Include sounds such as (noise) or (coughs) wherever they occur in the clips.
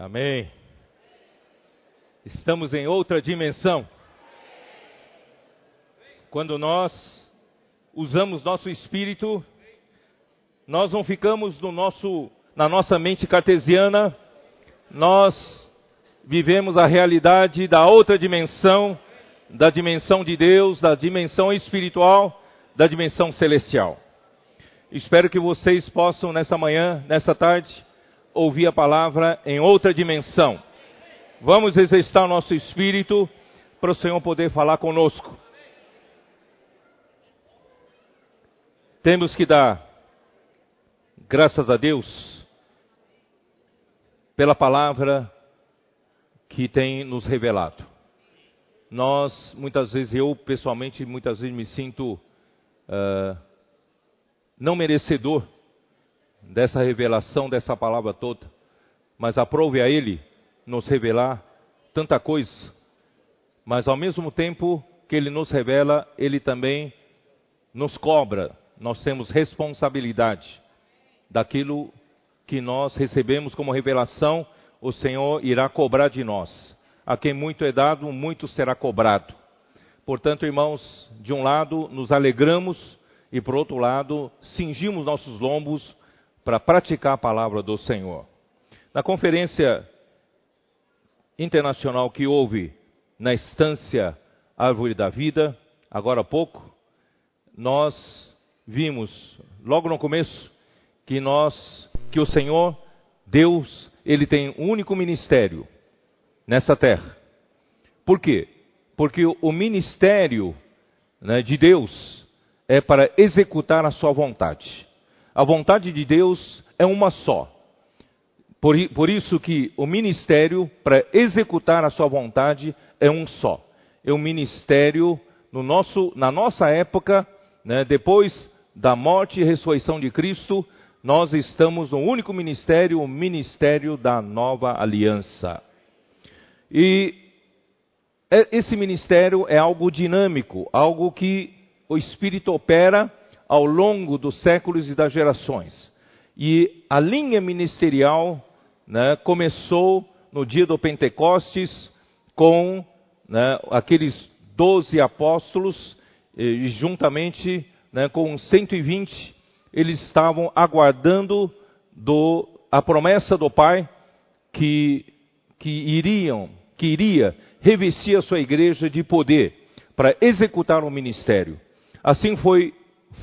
Amém. Estamos em outra dimensão. Quando nós usamos nosso espírito, nós não ficamos no nosso, na nossa mente cartesiana, nós vivemos a realidade da outra dimensão, da dimensão de Deus, da dimensão espiritual, da dimensão celestial. Espero que vocês possam nessa manhã, nessa tarde, ouvir a palavra em outra dimensão. Vamos exercitar o nosso espírito para o Senhor poder falar conosco. Temos que dar graças a Deus pela palavra que tem nos revelado. Nós, muitas vezes, eu pessoalmente, muitas vezes me sinto uh, não merecedor dessa revelação, dessa palavra toda, mas aprove a Ele nos revelar tanta coisa, mas ao mesmo tempo que Ele nos revela, Ele também nos cobra, nós temos responsabilidade daquilo que nós recebemos como revelação, o Senhor irá cobrar de nós. A quem muito é dado, muito será cobrado. Portanto, irmãos, de um lado nos alegramos e por outro lado, cingimos nossos lombos para praticar a palavra do Senhor. Na conferência internacional que houve na estância Árvore da Vida, agora há pouco, nós vimos, logo no começo, que nós, que o Senhor, Deus, ele tem um único ministério nessa terra. Por quê? Porque o ministério né, de Deus é para executar a sua vontade. A vontade de Deus é uma só. Por, por isso que o ministério para executar a sua vontade é um só. É um ministério no nosso, na nossa época, né, depois da morte e ressurreição de Cristo, nós estamos no único ministério, o ministério da nova aliança. E é, esse ministério é algo dinâmico, algo que o Espírito opera ao longo dos séculos e das gerações. E a linha ministerial né, começou no dia do Pentecostes com né, aqueles doze apóstolos, e juntamente né, com 120, eles estavam aguardando do, a promessa do Pai que, que iriam, que iria revestir a sua igreja de poder para executar o ministério. Assim foi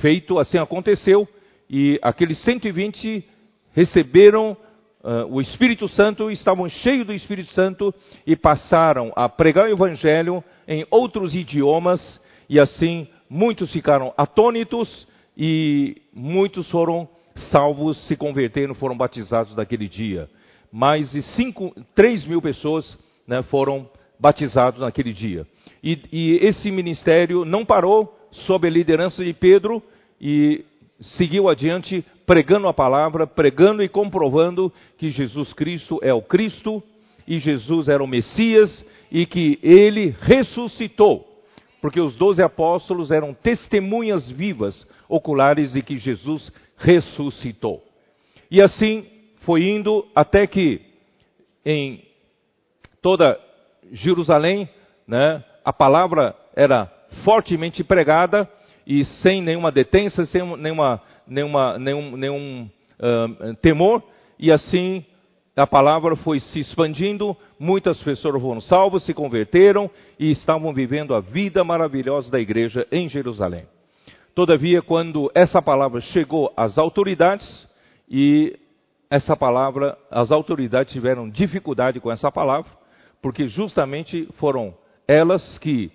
feito, assim aconteceu, e aqueles 120 receberam uh, o Espírito Santo, estavam cheios do Espírito Santo e passaram a pregar o Evangelho em outros idiomas, e assim muitos ficaram atônitos e muitos foram salvos, se converteram, foram batizados naquele dia. Mais de 3 mil pessoas né, foram batizados naquele dia. E, e esse ministério não parou, sob a liderança de Pedro e seguiu adiante pregando a palavra, pregando e comprovando que Jesus Cristo é o Cristo e Jesus era o Messias e que ele ressuscitou. Porque os doze apóstolos eram testemunhas vivas, oculares de que Jesus ressuscitou. E assim foi indo até que em toda Jerusalém, né, a palavra era fortemente pregada e sem nenhuma detença, sem nenhuma, nenhuma, nenhum, nenhum uh, temor, e assim a palavra foi se expandindo, muitas pessoas foram salvas, se converteram e estavam vivendo a vida maravilhosa da igreja em Jerusalém. Todavia, quando essa palavra chegou às autoridades, e essa palavra, as autoridades tiveram dificuldade com essa palavra, porque justamente foram elas que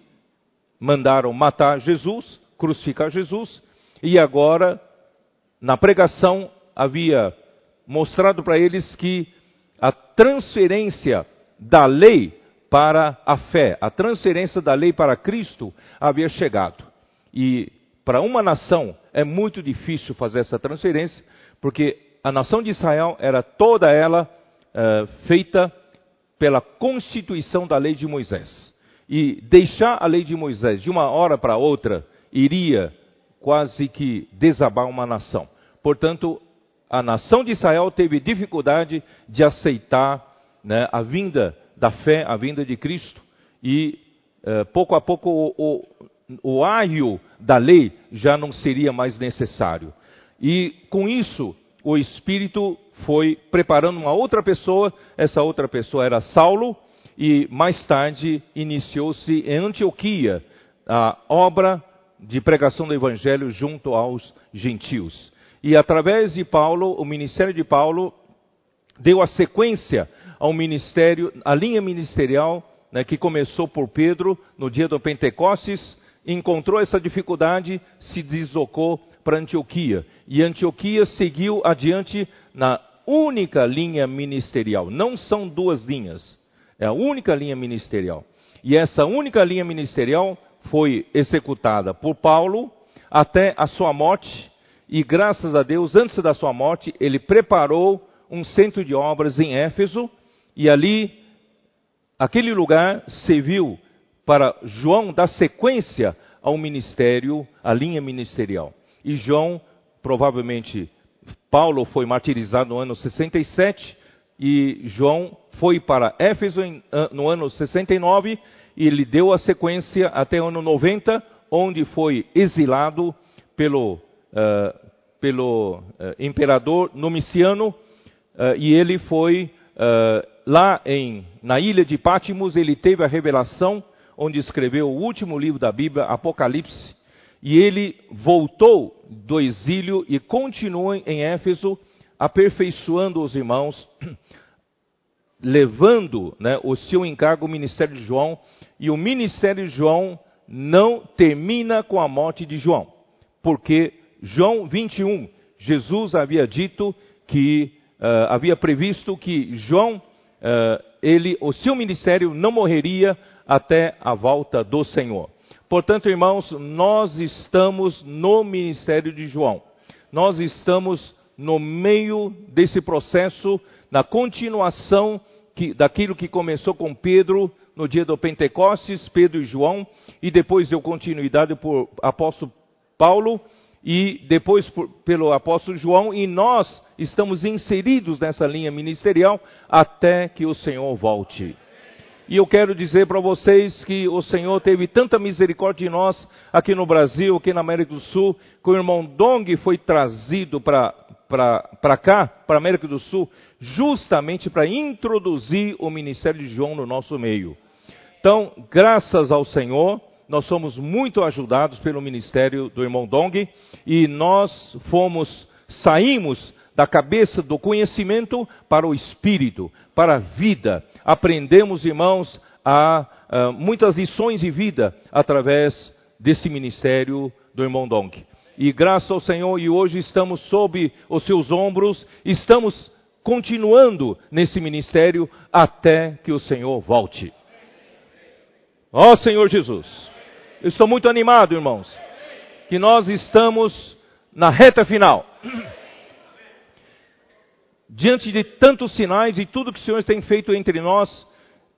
mandaram matar Jesus, crucificar Jesus, e agora, na pregação, havia mostrado para eles que a transferência da lei para a fé, a transferência da lei para Cristo havia chegado. E para uma nação é muito difícil fazer essa transferência, porque a nação de Israel era toda ela uh, feita pela constituição da lei de Moisés e deixar a lei de Moisés de uma hora para outra iria quase que desabar uma nação. Portanto, a nação de Israel teve dificuldade de aceitar né, a vinda da fé, a vinda de Cristo, e uh, pouco a pouco o, o, o aio da lei já não seria mais necessário. E com isso, o Espírito foi preparando uma outra pessoa, essa outra pessoa era Saulo, e mais tarde iniciou-se em Antioquia a obra de pregação do Evangelho junto aos gentios. E através de Paulo, o ministério de Paulo deu a sequência ao ministério, a linha ministerial né, que começou por Pedro no dia do Pentecostes, encontrou essa dificuldade, se deslocou para Antioquia. E Antioquia seguiu adiante na única linha ministerial. Não são duas linhas, é a única linha ministerial. E essa única linha ministerial foi executada por Paulo até a sua morte. E graças a Deus, antes da sua morte, ele preparou um centro de obras em Éfeso. E ali, aquele lugar serviu para João dar sequência ao ministério, à linha ministerial. E João, provavelmente, Paulo foi martirizado no ano 67 e João foi para Éfeso no ano 69 e ele deu a sequência até o ano 90, onde foi exilado pelo, uh, pelo uh, imperador Nomiciano uh, e ele foi lá em, na ilha de Pátimos, ele teve a revelação onde escreveu o último livro da Bíblia, Apocalipse, e ele voltou do exílio e continua em Éfeso, aperfeiçoando os irmãos, levando né, o seu encargo, o ministério de João, e o ministério de João não termina com a morte de João, porque João 21, Jesus havia dito que uh, havia previsto que João, uh, ele, o seu ministério não morreria até a volta do Senhor. Portanto, irmãos, nós estamos no ministério de João. Nós estamos no meio desse processo, na continuação que, daquilo que começou com Pedro no dia do Pentecostes, Pedro e João, e depois deu continuidade por apóstolo Paulo e depois por, pelo apóstolo João, e nós estamos inseridos nessa linha ministerial até que o Senhor volte. E eu quero dizer para vocês que o Senhor teve tanta misericórdia de nós aqui no Brasil, aqui na América do Sul, que o irmão Dong foi trazido para cá, para a América do Sul, justamente para introduzir o ministério de João no nosso meio. Então, graças ao Senhor, nós somos muito ajudados pelo ministério do irmão Dong e nós fomos, saímos da cabeça do conhecimento para o espírito, para a vida. Aprendemos, irmãos, a, a muitas lições de vida através desse ministério do irmão Dong. E graças ao Senhor, e hoje estamos sob os seus ombros, estamos continuando nesse ministério até que o Senhor volte. Ó oh, Senhor Jesus, eu estou muito animado, irmãos, que nós estamos na reta final (clears throat) diante de tantos sinais e tudo que o Senhor tem feito entre nós,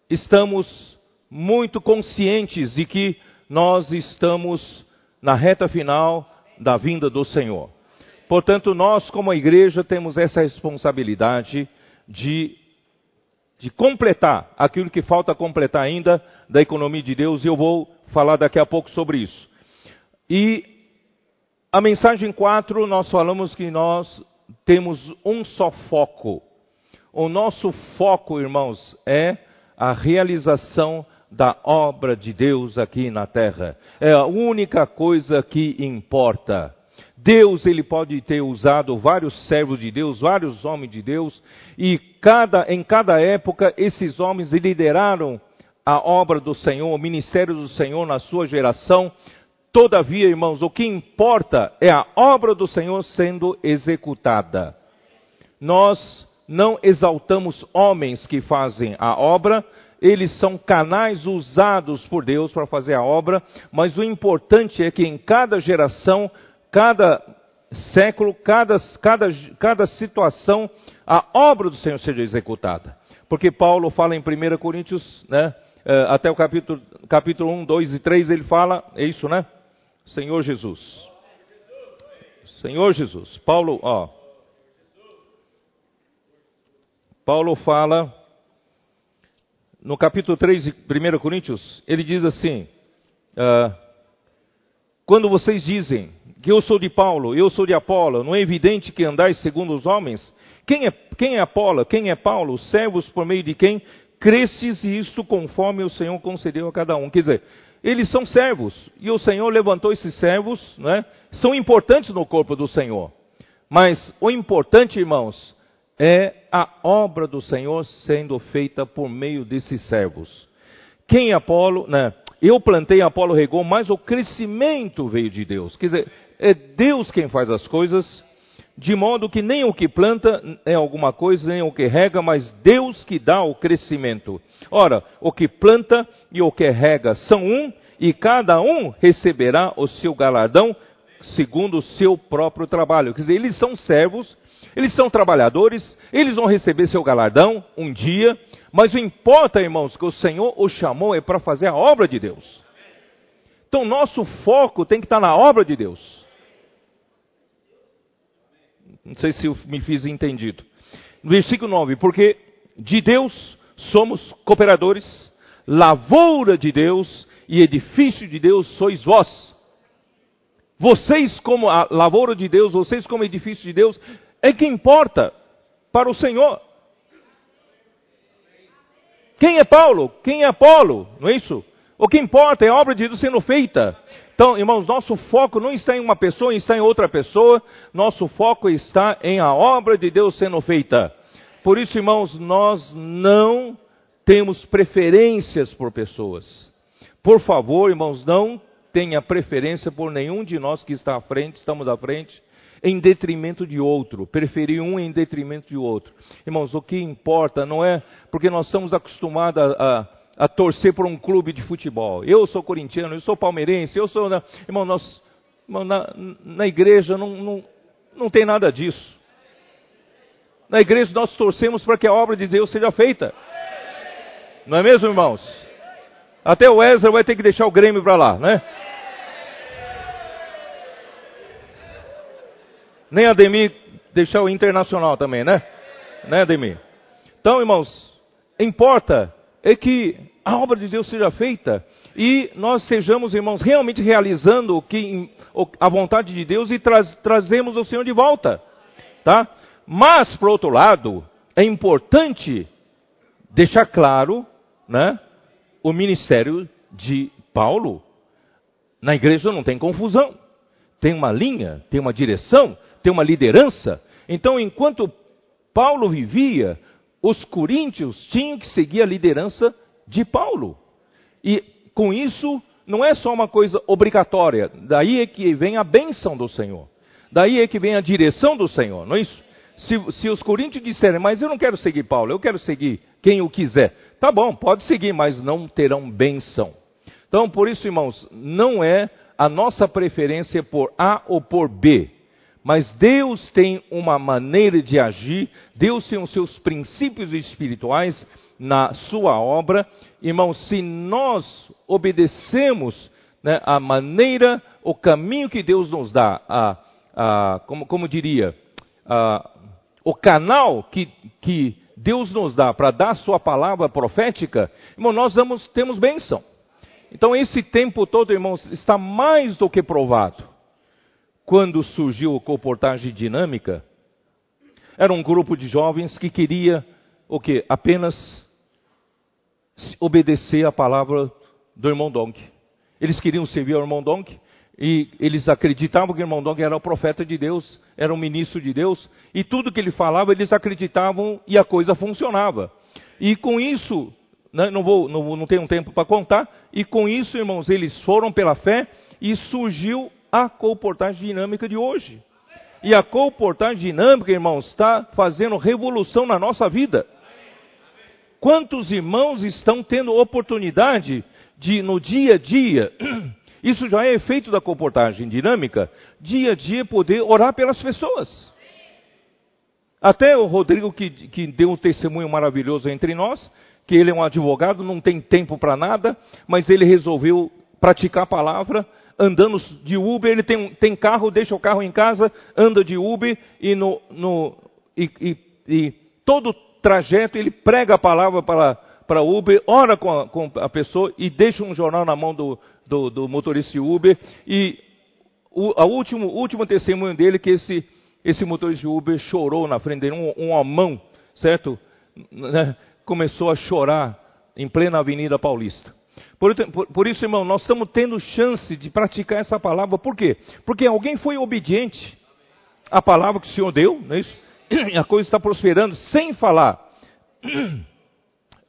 estamos muito conscientes de que nós estamos na reta final da vinda do Senhor. Portanto, nós, como igreja, temos essa responsabilidade de, de completar aquilo que falta completar ainda da economia de Deus, e eu vou falar daqui a pouco sobre isso. E a mensagem 4, nós falamos que nós temos um só foco. O nosso foco, irmãos, é a realização da obra de Deus aqui na terra. É a única coisa que importa. Deus, ele pode ter usado vários servos de Deus, vários homens de Deus, e cada, em cada época esses homens lideraram a obra do Senhor, o ministério do Senhor na sua geração, Todavia, irmãos, o que importa é a obra do Senhor sendo executada. Nós não exaltamos homens que fazem a obra, eles são canais usados por Deus para fazer a obra, mas o importante é que em cada geração, cada século, cada, cada, cada situação, a obra do Senhor seja executada. Porque Paulo fala em 1 Coríntios, né, eh, até o capítulo, capítulo 1, 2 e 3, ele fala, é isso, né? Senhor Jesus. Senhor Jesus. Paulo, ó. Paulo fala no capítulo 3 de 1 Coríntios, ele diz assim: uh, Quando vocês dizem que eu sou de Paulo, eu sou de Apolo, não é evidente que andais segundo os homens? Quem é, quem é Apolo? Quem é Paulo? Servos por meio de quem cresces e isto conforme o Senhor concedeu a cada um. Quer dizer, eles são servos e o Senhor levantou esses servos, né? São importantes no corpo do Senhor. Mas o importante, irmãos, é a obra do Senhor sendo feita por meio desses servos. Quem Apolo, né? Eu plantei, Apolo regou, mas o crescimento veio de Deus. Quer dizer, é Deus quem faz as coisas de modo que nem o que planta é alguma coisa, nem o que rega, mas Deus que dá o crescimento. Ora, o que planta e o que rega são um, e cada um receberá o seu galardão segundo o seu próprio trabalho. Quer dizer, eles são servos, eles são trabalhadores, eles vão receber seu galardão um dia, mas o importa, irmãos, que o Senhor os chamou é para fazer a obra de Deus. Então, nosso foco tem que estar na obra de Deus. Não sei se eu me fiz entendido. Versículo 9: Porque de Deus somos cooperadores, lavoura de Deus e edifício de Deus sois vós. Vocês, como a lavoura de Deus, vocês, como edifício de Deus, é que importa para o Senhor. Quem é Paulo? Quem é Apolo? Não é isso? O que importa é a obra de Deus sendo feita. Então, irmãos, nosso foco não está em uma pessoa, está em outra pessoa. Nosso foco está em a obra de Deus sendo feita. Por isso, irmãos, nós não temos preferências por pessoas. Por favor, irmãos, não tenha preferência por nenhum de nós que está à frente, estamos à frente, em detrimento de outro, preferir um em detrimento de outro. Irmãos, o que importa não é porque nós estamos acostumados a, a a torcer por um clube de futebol. Eu sou corintiano, eu sou palmeirense, eu sou. Irmão, nós, irmão, na, na igreja não, não, não tem nada disso. Na igreja nós torcemos para que a obra de Deus seja feita. Não é mesmo, irmãos? Até o Ezra vai ter que deixar o Grêmio para lá, né? Nem a Demi deixar o Internacional também, né? Né, Demi? Então, irmãos, importa é que a obra de Deus seja feita e nós sejamos, irmãos, realmente realizando o que, a vontade de Deus e tra trazemos o Senhor de volta, tá? Mas, por outro lado, é importante deixar claro, né, o ministério de Paulo. Na igreja não tem confusão. Tem uma linha, tem uma direção, tem uma liderança. Então, enquanto Paulo vivia, os coríntios tinham que seguir a liderança de Paulo. E com isso, não é só uma coisa obrigatória, daí é que vem a benção do Senhor. Daí é que vem a direção do Senhor, não é isso? Se, se os coríntios disserem, mas eu não quero seguir Paulo, eu quero seguir quem o quiser. Tá bom, pode seguir, mas não terão benção. Então, por isso, irmãos, não é a nossa preferência por A ou por B. Mas Deus tem uma maneira de agir, Deus tem os seus princípios espirituais na sua obra. Irmãos, se nós obedecemos né, a maneira, o caminho que Deus nos dá, a, a, como, como diria, a, o canal que, que Deus nos dá para dar a sua palavra profética, irmão, nós vamos, temos bênção. Então, esse tempo todo, irmãos, está mais do que provado quando surgiu a comportagem dinâmica, era um grupo de jovens que queria o que? Apenas obedecer a palavra do irmão Dong. Eles queriam servir ao irmão Dong e eles acreditavam que o irmão Dong era o profeta de Deus, era o ministro de Deus, e tudo que ele falava eles acreditavam e a coisa funcionava. E com isso, né, não, vou, não, não tenho tempo para contar, e com isso, irmãos, eles foram pela fé e surgiu a comportagem dinâmica de hoje. E a comportagem dinâmica, irmãos, está fazendo revolução na nossa vida. Quantos irmãos estão tendo oportunidade de, no dia a dia, (clears throat) isso já é efeito da comportagem dinâmica, dia a dia poder orar pelas pessoas. Até o Rodrigo, que, que deu um testemunho maravilhoso entre nós, que ele é um advogado, não tem tempo para nada, mas ele resolveu praticar a palavra andando de Uber, ele tem, tem carro, deixa o carro em casa, anda de Uber e, no, no, e, e, e todo trajeto ele prega a palavra para, para Uber, ora com a, com a, pessoa e deixa um jornal na mão do, do, do motorista Uber. E o a último, último testemunho dele é que esse, esse motorista Uber chorou na frente dele, um, um certo? Né? Começou a chorar em plena Avenida Paulista. Por, por, por, isso, irmão, nós estamos tendo chance de praticar essa palavra. Por quê? Porque alguém foi obediente à palavra que o Senhor deu, não é isso? E a coisa está prosperando sem falar.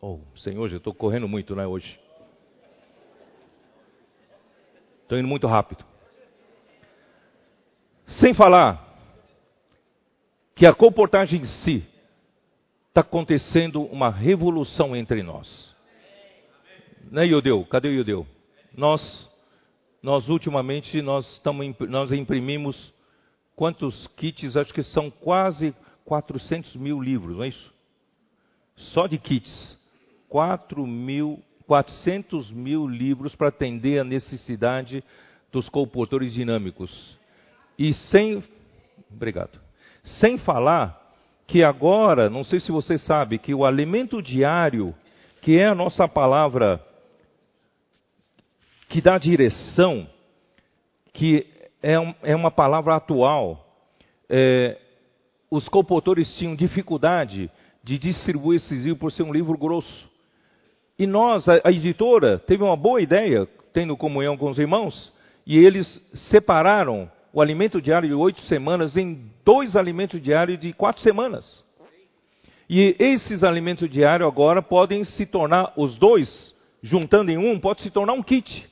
Oh, Senhor, eu estou correndo muito, né, hoje. Estou indo muito rápido. Sem falar que a comportagem em si está acontecendo uma revolução entre nós. Né, Iudeu? Cadê o Iudeu? Nós, nós ultimamente, nós, estamos, nós imprimimos quantos kits? Acho que são quase 400 mil livros, não é isso? Só de kits. 4 mil, 400 mil livros para atender a necessidade dos comportores dinâmicos. E sem, obrigado, sem falar que agora, não sei se você sabe, que o alimento diário, que é a nossa palavra que dá direção, que é, um, é uma palavra atual. É, os compositores tinham dificuldade de distribuir esse livro por ser um livro grosso. E nós, a, a editora, teve uma boa ideia, tendo comunhão com os irmãos, e eles separaram o alimento diário de oito semanas em dois alimentos diários de quatro semanas. E esses alimentos diários agora podem se tornar, os dois, juntando em um, pode se tornar um kit.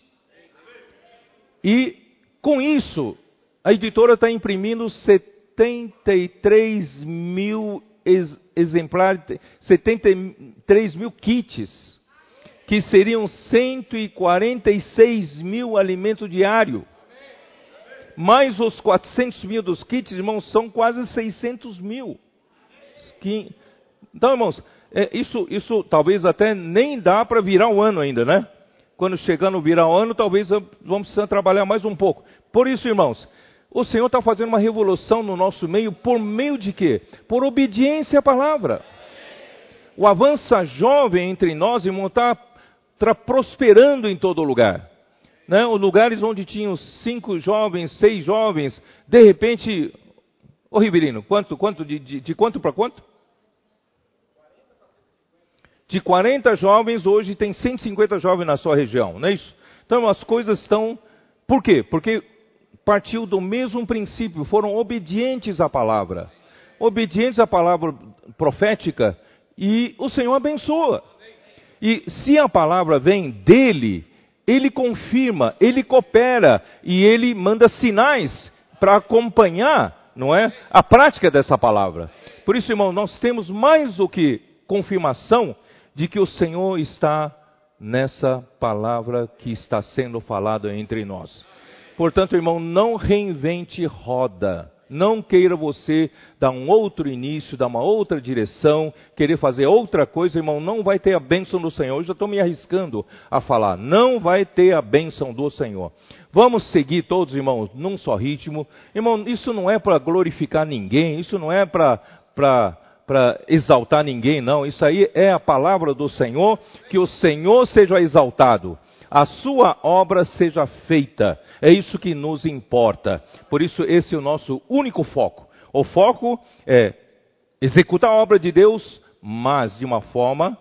E com isso, a editora está imprimindo 73 mil ex exemplares, 73 mil kits, que seriam 146 mil alimentos diários. Mais os 400 mil dos kits, irmãos, são quase 600 mil. Então, irmãos, é, isso, isso talvez até nem dá para virar o um ano ainda, né? Quando chegar no virar ano, talvez vamos precisar trabalhar mais um pouco. Por isso, irmãos, o Senhor está fazendo uma revolução no nosso meio, por meio de quê? Por obediência à palavra. O avança jovem entre nós, irmão, está tá prosperando em todo lugar. Né? Os lugares onde tinham cinco jovens, seis jovens, de repente, ô Riverino, quanto, quanto, de, de, de quanto para quanto? De 40 jovens, hoje tem 150 jovens na sua região, não é isso? Então as coisas estão. Por quê? Porque partiu do mesmo princípio, foram obedientes à palavra. Obedientes à palavra profética e o Senhor abençoa. E se a palavra vem dele, ele confirma, ele coopera e ele manda sinais para acompanhar, não é? A prática dessa palavra. Por isso, irmão, nós temos mais do que confirmação de que o Senhor está nessa palavra que está sendo falada entre nós. Portanto, irmão, não reinvente roda. Não queira você dar um outro início, dar uma outra direção, querer fazer outra coisa, irmão, não vai ter a bênção do Senhor. Eu já estou me arriscando a falar, não vai ter a bênção do Senhor. Vamos seguir todos, irmãos, num só ritmo. Irmão, isso não é para glorificar ninguém, isso não é para para exaltar ninguém, não. Isso aí é a palavra do Senhor, que o Senhor seja exaltado, a sua obra seja feita. É isso que nos importa. Por isso, esse é o nosso único foco. O foco é executar a obra de Deus, mas de uma forma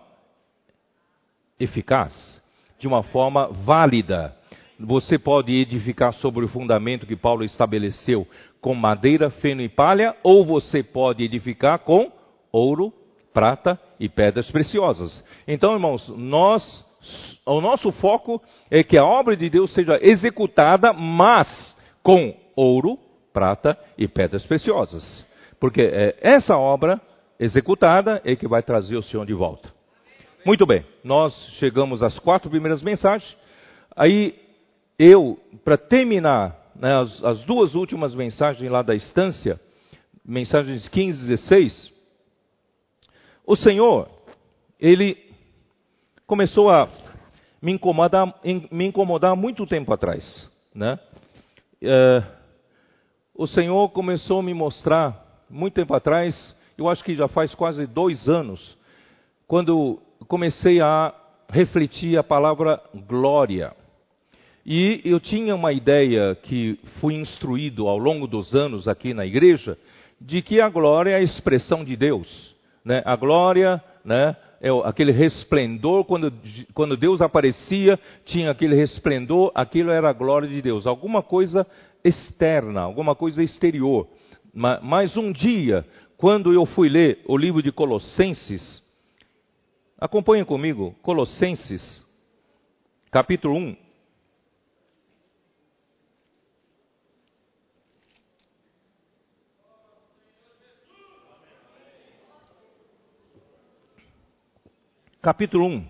eficaz, de uma forma válida. Você pode edificar sobre o fundamento que Paulo estabeleceu com madeira, feno e palha, ou você pode edificar com ouro, prata e pedras preciosas. Então, irmãos, nós, o nosso foco é que a obra de Deus seja executada, mas com ouro, prata e pedras preciosas. Porque é essa obra executada é que vai trazer o Senhor de volta. Muito bem, nós chegamos às quatro primeiras mensagens. Aí eu, para terminar né, as, as, duas últimas mensagens lá da estância, mensagens 15 e 16, o Senhor, ele começou a me incomodar, me incomodar muito tempo atrás, né? É, o Senhor começou a me mostrar muito tempo atrás, eu acho que já faz quase dois anos, quando comecei a refletir a palavra glória. E eu tinha uma ideia que fui instruído ao longo dos anos aqui na igreja, de que a glória é a expressão de Deus. Né? A glória né, é aquele resplendor, quando, quando Deus aparecia, tinha aquele resplendor, aquilo era a glória de Deus. Alguma coisa externa, alguma coisa exterior. Mas um dia, quando eu fui ler o livro de Colossenses, acompanhem comigo, Colossenses, capítulo 1. Capítulo 1.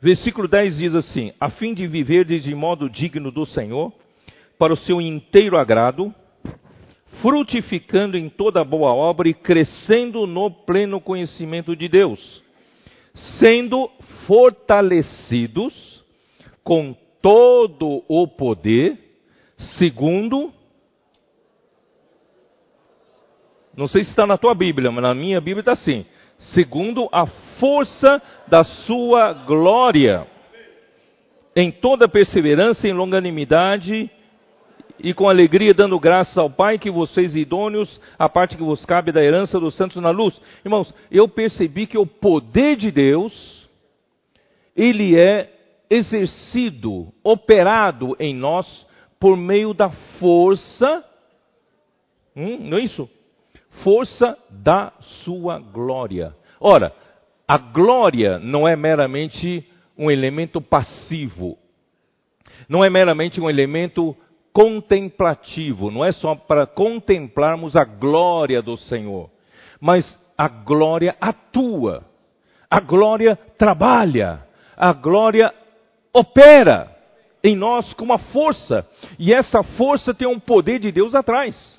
Versículo 10 diz assim: A fim de viver de modo digno do Senhor, para o seu inteiro agrado, frutificando em toda boa obra e crescendo no pleno conhecimento de Deus, sendo fortalecidos com todo o poder, segundo. Não sei se está na tua Bíblia, mas na minha Bíblia está assim: segundo a força da sua glória, em toda perseverança e longanimidade, e com alegria dando graças ao Pai que vocês idôneos, a parte que vos cabe da herança dos santos na luz. Irmãos, eu percebi que o poder de Deus, ele é exercido, operado em nós por meio da força, hum, não é isso? Força da sua glória. Ora, a glória não é meramente um elemento passivo, não é meramente um elemento contemplativo, não é só para contemplarmos a glória do Senhor, mas a glória atua, a glória trabalha, a glória opera em nós com uma força, e essa força tem um poder de Deus atrás.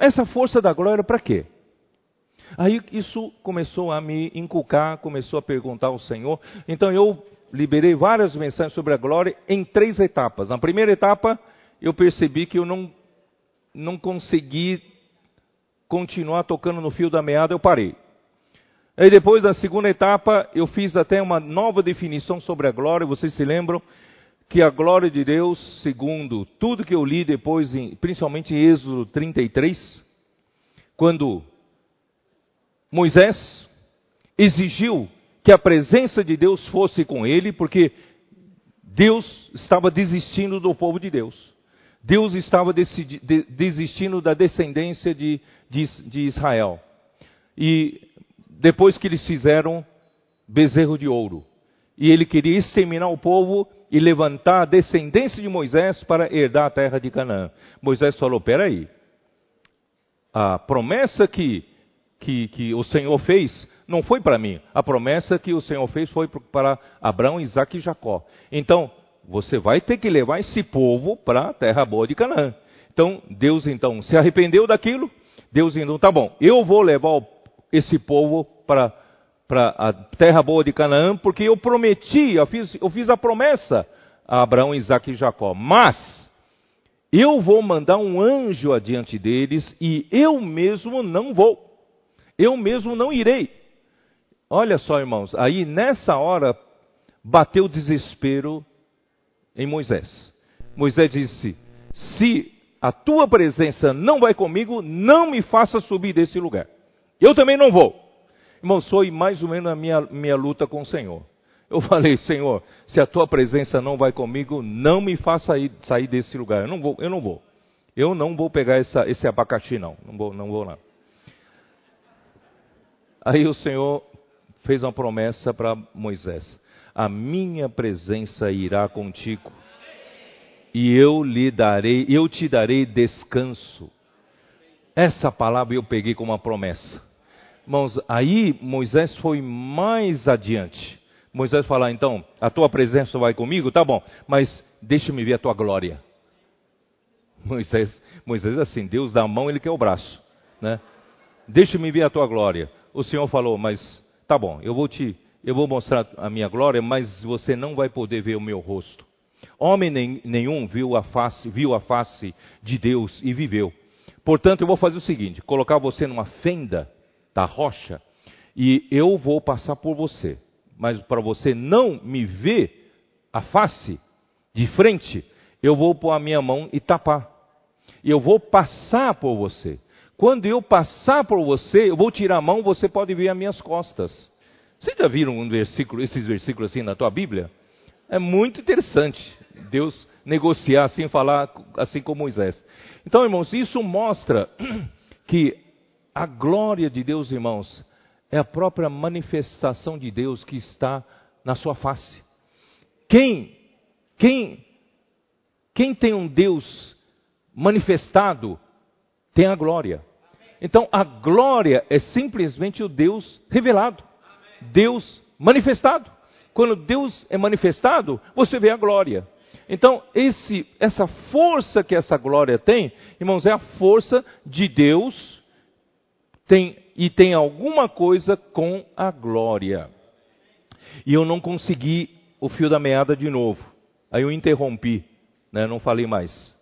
Essa força da glória para quê? Aí isso começou a me inculcar, começou a perguntar ao Senhor. Então eu liberei várias mensagens sobre a glória em três etapas. Na primeira etapa, eu percebi que eu não, não consegui continuar tocando no fio da meada, eu parei. Aí depois, na segunda etapa, eu fiz até uma nova definição sobre a glória. Vocês se lembram que a glória de Deus, segundo tudo que eu li depois, em, principalmente em Êxodo 33, quando Moisés exigiu que a presença de Deus fosse com ele, porque Deus estava desistindo do povo de Deus. Deus estava desistindo da descendência de, de, de Israel. E depois que eles fizeram bezerro de ouro, e ele queria exterminar o povo e levantar a descendência de Moisés para herdar a terra de Canaã. Moisés falou: peraí, a promessa que que, que o Senhor fez não foi para mim. A promessa que o Senhor fez foi para Abraão, Isaac e Jacó. Então, você vai ter que levar esse povo para a terra boa de Canaã. Então, Deus então se arrependeu daquilo. Deus então, tá bom, eu vou levar esse povo para para a terra boa de Canaã, porque eu prometi, eu fiz, eu fiz a promessa a Abraão, Isaac e Jacó. Mas eu vou mandar um anjo adiante deles e eu mesmo não vou eu mesmo não irei. Olha só, irmãos, aí nessa hora bateu desespero em Moisés. Moisés disse: Se a tua presença não vai comigo, não me faça subir desse lugar. Eu também não vou. Irmãos, foi mais ou menos a minha, minha luta com o Senhor. Eu falei, Senhor, se a tua presença não vai comigo, não me faça ir, sair desse lugar. Eu não vou, eu não vou. Eu não vou pegar essa, esse abacaxi, não. Não vou, não vou, não. Aí o Senhor fez uma promessa para Moisés: A minha presença irá contigo, e eu lhe darei, eu te darei descanso. Essa palavra eu peguei como uma promessa. Irmãos, aí Moisés foi mais adiante. Moisés falou: então, a tua presença vai comigo? Tá bom, mas deixa-me ver a tua glória. (laughs) Moisés, Moisés assim, Deus dá a mão, ele quer o braço, né? Deixa-me ver a tua glória o Senhor falou, mas tá bom, eu vou te, eu vou mostrar a minha glória, mas você não vai poder ver o meu rosto. Homem nenhum viu a face, viu a face de Deus e viveu. Portanto, eu vou fazer o seguinte: colocar você numa fenda da rocha e eu vou passar por você. Mas para você não me ver a face de frente, eu vou pôr a minha mão e tapar. Eu vou passar por você. Quando eu passar por você, eu vou tirar a mão, você pode ver as minhas costas. Vocês já viram um versículo, esses versículos assim na tua Bíblia? É muito interessante Deus negociar assim, falar assim com Moisés. Então, irmãos, isso mostra (clears throat) que a glória de Deus, irmãos, é a própria manifestação de Deus que está na sua face. Quem, quem, quem tem um Deus manifestado tem a glória. Então, a glória é simplesmente o Deus revelado. Deus manifestado. Quando Deus é manifestado, você vê a glória. Então, esse, essa força que essa glória tem, irmãos, é a força de Deus tem, e tem alguma coisa com a glória. E eu não consegui o fio da meada de novo. Aí eu interrompi, né, não falei mais.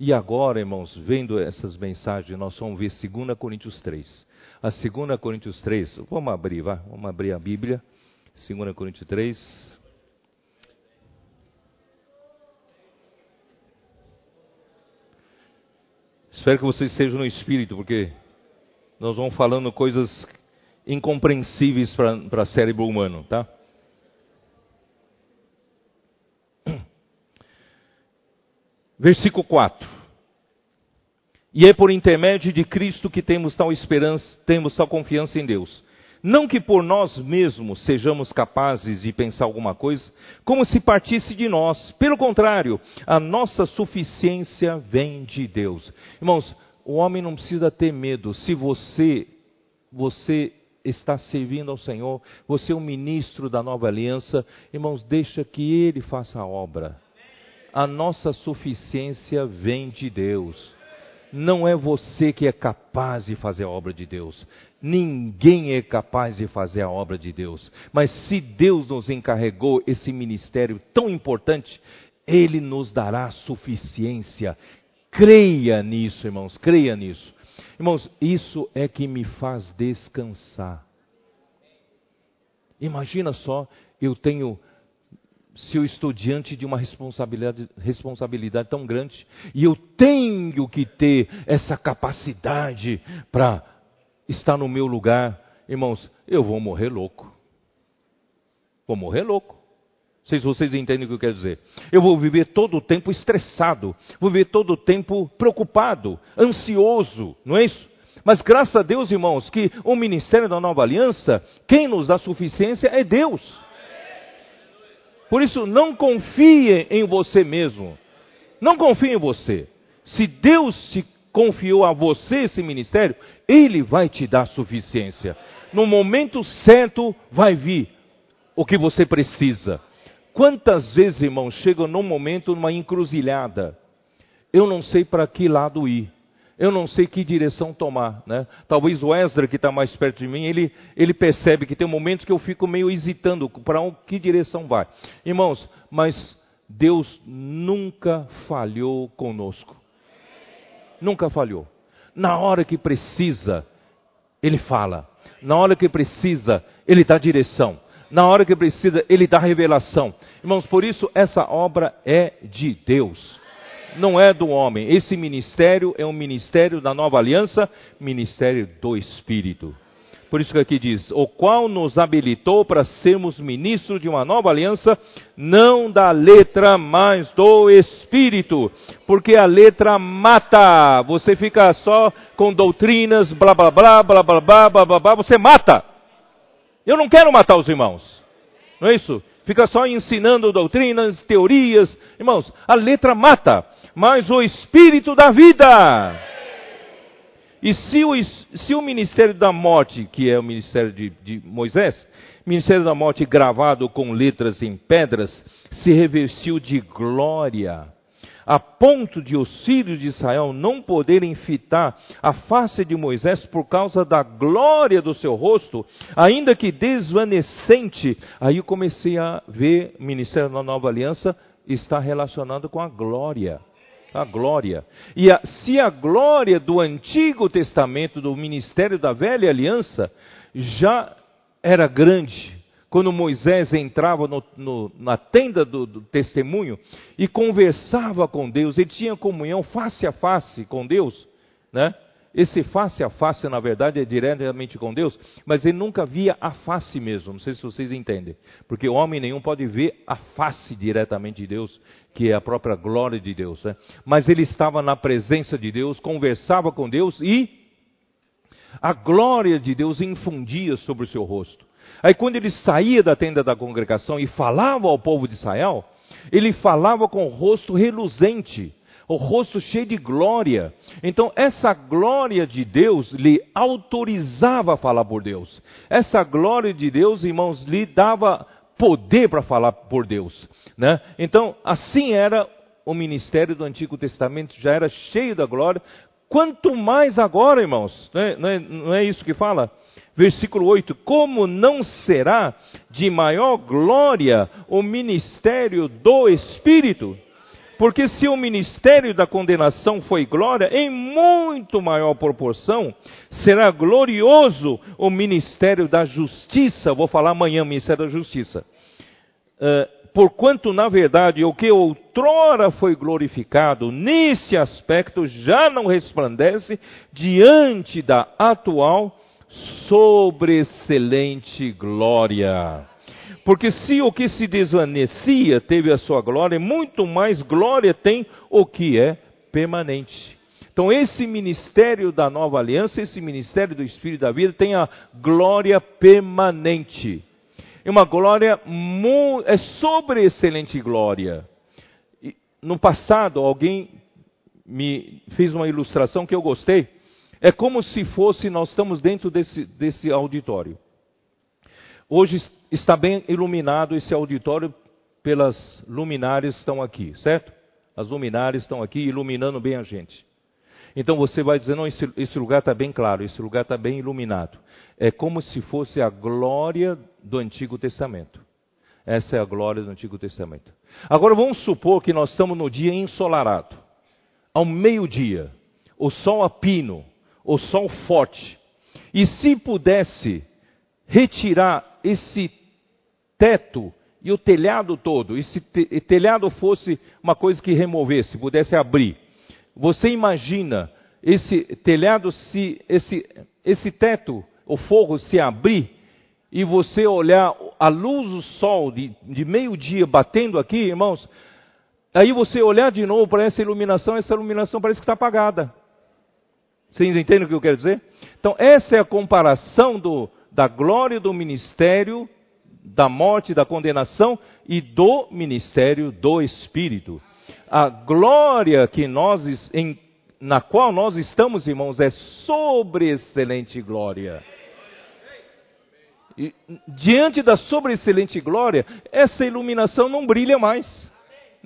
E agora, irmãos, vendo essas mensagens, nós vamos ver 2 Coríntios 3 a 2 Coríntios 3. Vamos abrir, vá. Vamos abrir a Bíblia. 2 Coríntios 3. Espero que vocês sejam no espírito, porque nós vamos falando coisas incompreensíveis para cérebro humano, tá? (clears throat) Versículo 4. E é por intermédio de Cristo que temos tal esperança, temos tal confiança em Deus. Não que por nós mesmos sejamos capazes de pensar alguma coisa, como se partisse de nós. Pelo contrário, a nossa suficiência vem de Deus. Irmãos, o homem não precisa ter medo. Se você, você está servindo ao Senhor, você é um ministro da nova aliança, irmãos, deixa que Ele faça a obra. A nossa suficiência vem de Deus não é você que é capaz de fazer a obra de Deus. Ninguém é capaz de fazer a obra de Deus. Mas se Deus nos encarregou esse ministério tão importante, Ele nos dará suficiência. Creia nisso, irmãos, creia nisso. Irmãos, isso é que me faz descansar. Imagina só, eu tenho se eu estou diante de uma responsabilidade, responsabilidade tão grande e eu tenho que ter essa capacidade para estar no meu lugar, irmãos, eu vou morrer louco. Vou morrer louco. Não sei se vocês entendem o que eu quero dizer. Eu vou viver todo o tempo estressado, vou viver todo o tempo preocupado, ansioso, não é isso? Mas graças a Deus, irmãos, que o ministério da nova aliança, quem nos dá suficiência é Deus. Por isso, não confie em você mesmo. Não confie em você. Se Deus te confiou a você esse ministério, Ele vai te dar suficiência. No momento certo vai vir o que você precisa. Quantas vezes, irmãos, chegam num momento, numa encruzilhada, eu não sei para que lado ir eu não sei que direção tomar. Né? Talvez o Ezra, que está mais perto de mim, ele, ele percebe que tem momentos que eu fico meio hesitando para que direção vai. Irmãos, mas Deus nunca falhou conosco. Nunca falhou. Na hora que precisa, Ele fala. Na hora que precisa, Ele dá direção. Na hora que precisa, Ele dá revelação. Irmãos, por isso essa obra é de Deus não é do homem. Esse ministério é um ministério da nova aliança, ministério do Espírito. Por isso que aqui diz: o qual nos habilitou para sermos ministros de uma nova aliança, não da letra, mas do Espírito. Porque a letra mata. Você fica só com doutrinas, blá blá blá, blá blá blá, blá blá blá, você mata. Eu não quero matar os irmãos. Não é isso? Fica só ensinando doutrinas, teorias. Irmãos, a letra mata mas o Espírito da vida. E se o, se o ministério da morte, que é o ministério de, de Moisés, ministério da morte gravado com letras em pedras, se revestiu de glória, a ponto de os filhos de Israel não poderem fitar a face de Moisés por causa da glória do seu rosto, ainda que desvanecente. Aí eu comecei a ver o ministério da nova aliança está relacionado com a glória A glória. E a, se a glória do Antigo Testamento, do ministério da velha aliança, já era grande, quando Moisés entrava no, no, na tenda do, do, testemunho e conversava com Deus, ele tinha comunhão face a face com Deus, né? Esse face a face, na verdade, é diretamente com Deus, mas ele nunca via a face mesmo. Não sei se vocês entendem. Porque homem nenhum pode ver a face diretamente de Deus, que é a própria glória de Deus. Né? Mas ele estava na presença de Deus, conversava com Deus e a glória de Deus infundia sobre o seu rosto. Aí quando ele saía da tenda da congregação e falava ao povo de Israel, ele falava com o rosto reluzente, o rosto cheio de glória. Então, essa glória de Deus lhe autorizava a falar por Deus. Essa glória de Deus, irmãos, lhe dava poder para falar por Deus. Né? Então, assim era o ministério do Antigo Testamento, já era cheio da glória. Quanto mais agora, irmãos, não é, não é, não é isso que fala? Versículo 8: Como não será de maior glória o ministério do Espírito? Porque se o ministério da condenação foi glória, em muito maior proporção será glorioso o ministério da justiça. Vou falar amanhã, ministério da justiça. Uh, porquanto, na verdade, o que outrora foi glorificado, nesse aspecto já não resplandece diante da atual sobreexcelente glória. Porque se o que se desvanecia teve a sua glória, muito mais glória tem o que é permanente. Então, esse ministério da nova aliança, esse ministério do Espírito da vida, tem a glória permanente. É uma glória, é sobre excelente glória. No passado, alguém me fez uma ilustração que eu gostei. É como se fosse, nós estamos dentro desse, desse auditório. Hoje está bem iluminado esse auditório pelas luminárias estão aqui, certo? As luminárias estão aqui iluminando bem a gente. Então você vai dizer, não, esse, esse lugar está bem claro, esse lugar está bem iluminado. É como se fosse a glória do Antigo Testamento. Essa é a glória do Antigo Testamento. Agora vamos supor que nós estamos no dia ensolarado. Ao meio-dia, o sol a pino, o sol forte. E se pudesse retirar esse teto e o telhado todo, e se te, telhado fosse uma coisa que removesse, pudesse abrir, você imagina esse telhado, se esse, esse teto, o forro se abrir, e você olhar a luz do sol de, de meio-dia batendo aqui, irmãos, aí você olhar de novo para essa iluminação, essa iluminação parece que está apagada. Vocês entendem o que eu quero dizer? Então, essa é a comparação do, da glória do ministério, da morte, da condenação e do ministério do Espírito. A glória que nós, em, na qual nós estamos, irmãos, é sobre excelente glória. E, diante da sobre excelente glória, essa iluminação não brilha mais.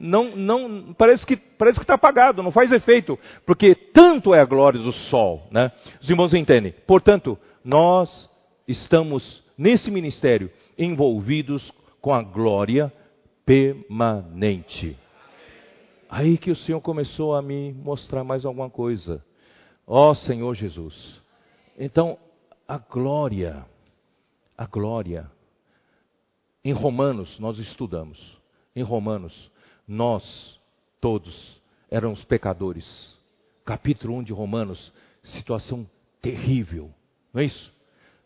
Não, não, parece que parece que está apagado, não faz efeito, porque tanto é a glória do sol, né? Os irmãos entendem. Portanto, nós estamos nesse ministério envolvidos com a glória permanente. Aí que o Senhor começou a me mostrar mais alguma coisa. Ó oh, Senhor Jesus. Então, a glória, a glória. Em Romanos nós estudamos. Em Romanos, nós todos éramos pecadores. Capítulo 1 de Romanos, situação terrível. Não é isso?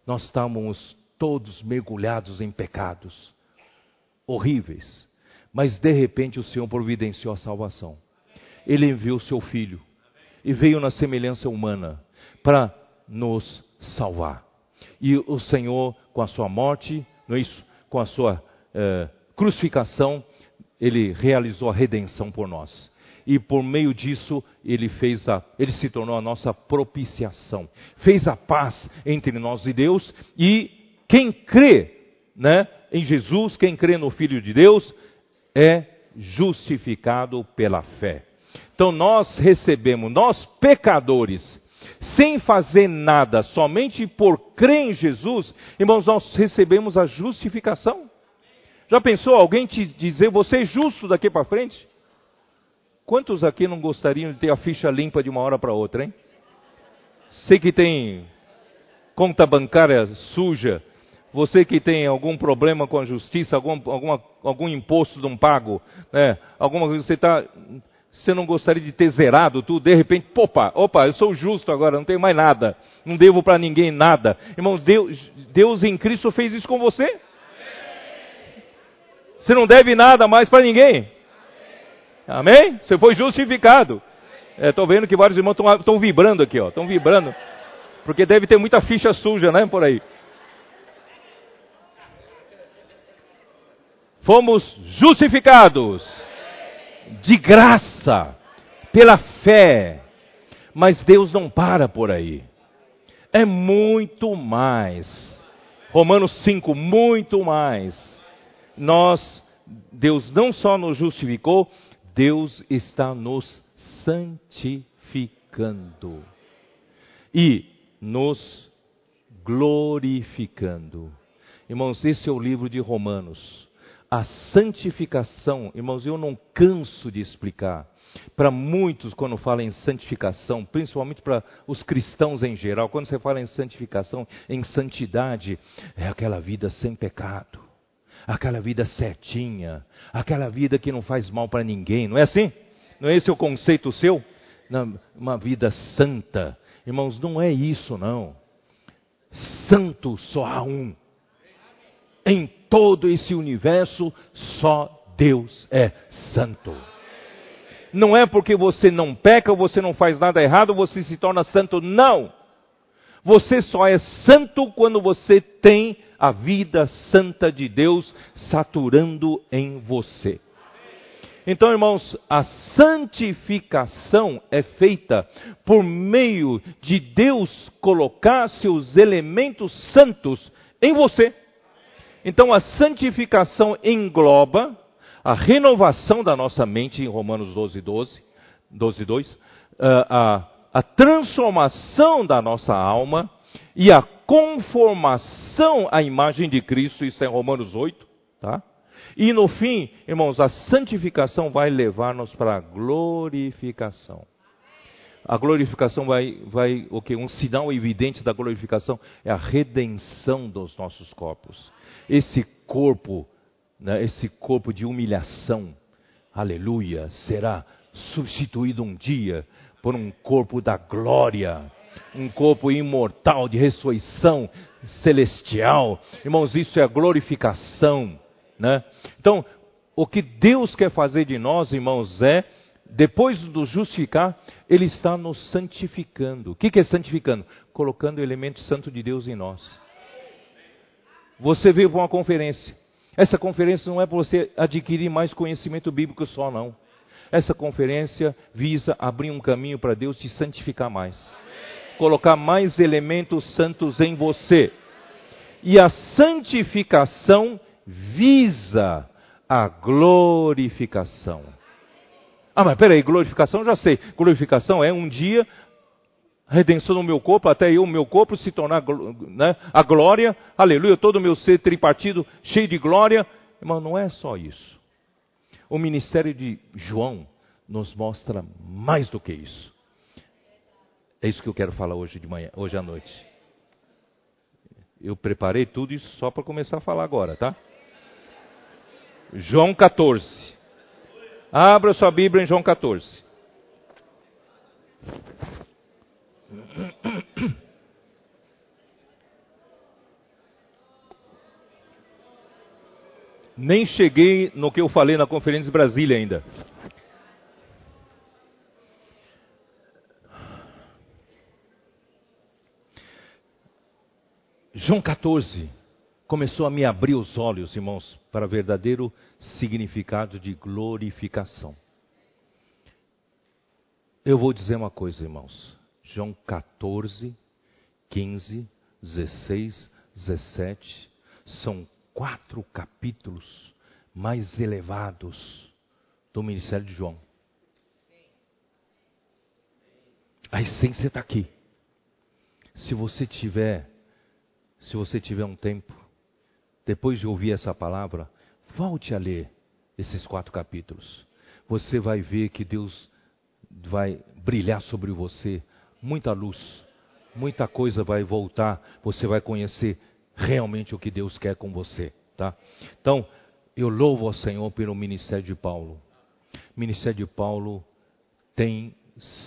nós estávamos todos mergulhados em pecados horríveis. Mas de repente o Senhor providenciou a salvação. Ele enviou o seu filho e veio na semelhança humana para nos salvar. E o Senhor, com a sua morte, não é isso? Com a sua eh, crucificação, ele realizou a redenção por nós e por meio disso ele fez a, ele se tornou a nossa propiciação, fez a paz entre nós e Deus e quem crê, né, em Jesus, quem crê no Filho de Deus é justificado pela fé. Então nós recebemos, nós pecadores, sem fazer nada, somente por crer em Jesus, irmãos, nós recebemos a justificação. Já pensou alguém te dizer, você é justo daqui para frente? Quantos aqui não gostariam de ter a ficha limpa de uma hora para outra, hein? Você que tem conta bancária suja, você que tem algum problema com a justiça, algum, alguma, algum imposto não pago, né? alguma coisa, você está você não gostaria de ter zerado tudo, de repente, opa, opa, eu sou justo agora, não tenho mais nada, não devo para ninguém nada. Irmãos, Deus, Deus em Cristo fez isso com você? Você não deve nada mais para ninguém. Amém? Você foi justificado. Estou é, vendo que vários irmãos estão vibrando aqui, ó, estão vibrando, porque deve ter muita ficha suja, né, por aí. Fomos justificados de graça, pela fé. Mas Deus não para por aí. É muito mais. Romanos 5, muito mais. Nós, Deus não só nos justificou, Deus está nos santificando e nos glorificando. Irmãos, esse é o livro de Romanos. A santificação, irmãos, eu não canso de explicar. Para muitos, quando fala em santificação, principalmente para os cristãos em geral, quando você fala em santificação, em santidade, é aquela vida sem pecado, aquela vida certinha, aquela vida que não faz mal para ninguém, não é assim? Não é esse o conceito seu? Uma vida santa. Irmãos, não é isso não. Santo só há um. Em todo esse universo, só Deus é santo. Não é porque você não peca, você não faz nada errado, você se torna santo. Não. Você só é santo quando você tem a vida santa de Deus saturando em você. Então, irmãos, a santificação é feita por meio de Deus colocar seus elementos santos em você. Então a santificação engloba a renovação da nossa mente, em Romanos 12, 12, 12 2, a, a transformação da nossa alma e a conformação à imagem de Cristo, isso é Romanos 8, tá? E no fim, irmãos, a santificação vai levar-nos para a glorificação. A glorificação vai, vai o okay, que? Um sinal evidente da glorificação é a redenção dos nossos corpos esse corpo, né, esse corpo de humilhação, aleluia, será substituído um dia por um corpo da glória, um corpo imortal de ressurreição celestial. Irmãos, isso é glorificação, né? Então, o que Deus quer fazer de nós, irmãos, é depois de nos justificar, Ele está nos santificando. O que é santificando? Colocando o elemento santo de Deus em nós. Você veio para uma conferência. Essa conferência não é para você adquirir mais conhecimento bíblico só, não. Essa conferência visa abrir um caminho para Deus te santificar mais. Colocar mais elementos santos em você. E a santificação visa a glorificação. Ah, mas peraí, glorificação já sei. Glorificação é um dia redenção no meu corpo, até eu, meu corpo, se tornar né, a glória, aleluia, todo o meu ser tripartido, cheio de glória. Irmão, não é só isso. O ministério de João nos mostra mais do que isso. É isso que eu quero falar hoje de manhã, hoje à noite. Eu preparei tudo isso só para começar a falar agora, tá? João 14. Abra sua Bíblia em João 14. Nem cheguei no que eu falei na Conferência de Brasília ainda. João 14 começou a me abrir os olhos, irmãos, para verdadeiro significado de glorificação. Eu vou dizer uma coisa, irmãos. João 14, 15, 16, 17 são quatro capítulos mais elevados do ministério de João. A essência está aqui. Se você tiver, se você tiver um tempo, depois de ouvir essa palavra, volte a ler esses quatro capítulos. você vai ver que Deus vai brilhar sobre você, muita luz, muita coisa vai voltar, você vai conhecer realmente o que Deus quer com você, tá? Então, eu louvo ao Senhor pelo ministério de Paulo. O ministério de Paulo tem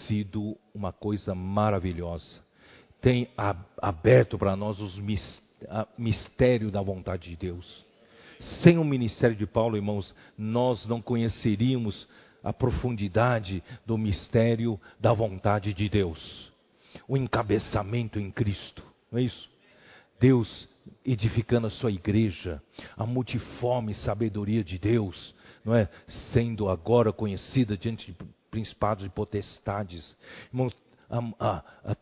sido uma coisa maravilhosa. Tem aberto para nós os mistérios da vontade de Deus. Sem o ministério de Paulo, irmãos, nós não conheceríamos a profundidade do mistério da vontade de Deus. O encabeçamento em Cristo, não é isso? Deus edificando a sua igreja, a multiforme sabedoria de Deus, não é? Sendo agora conhecida diante de principados e potestades. Irmãos,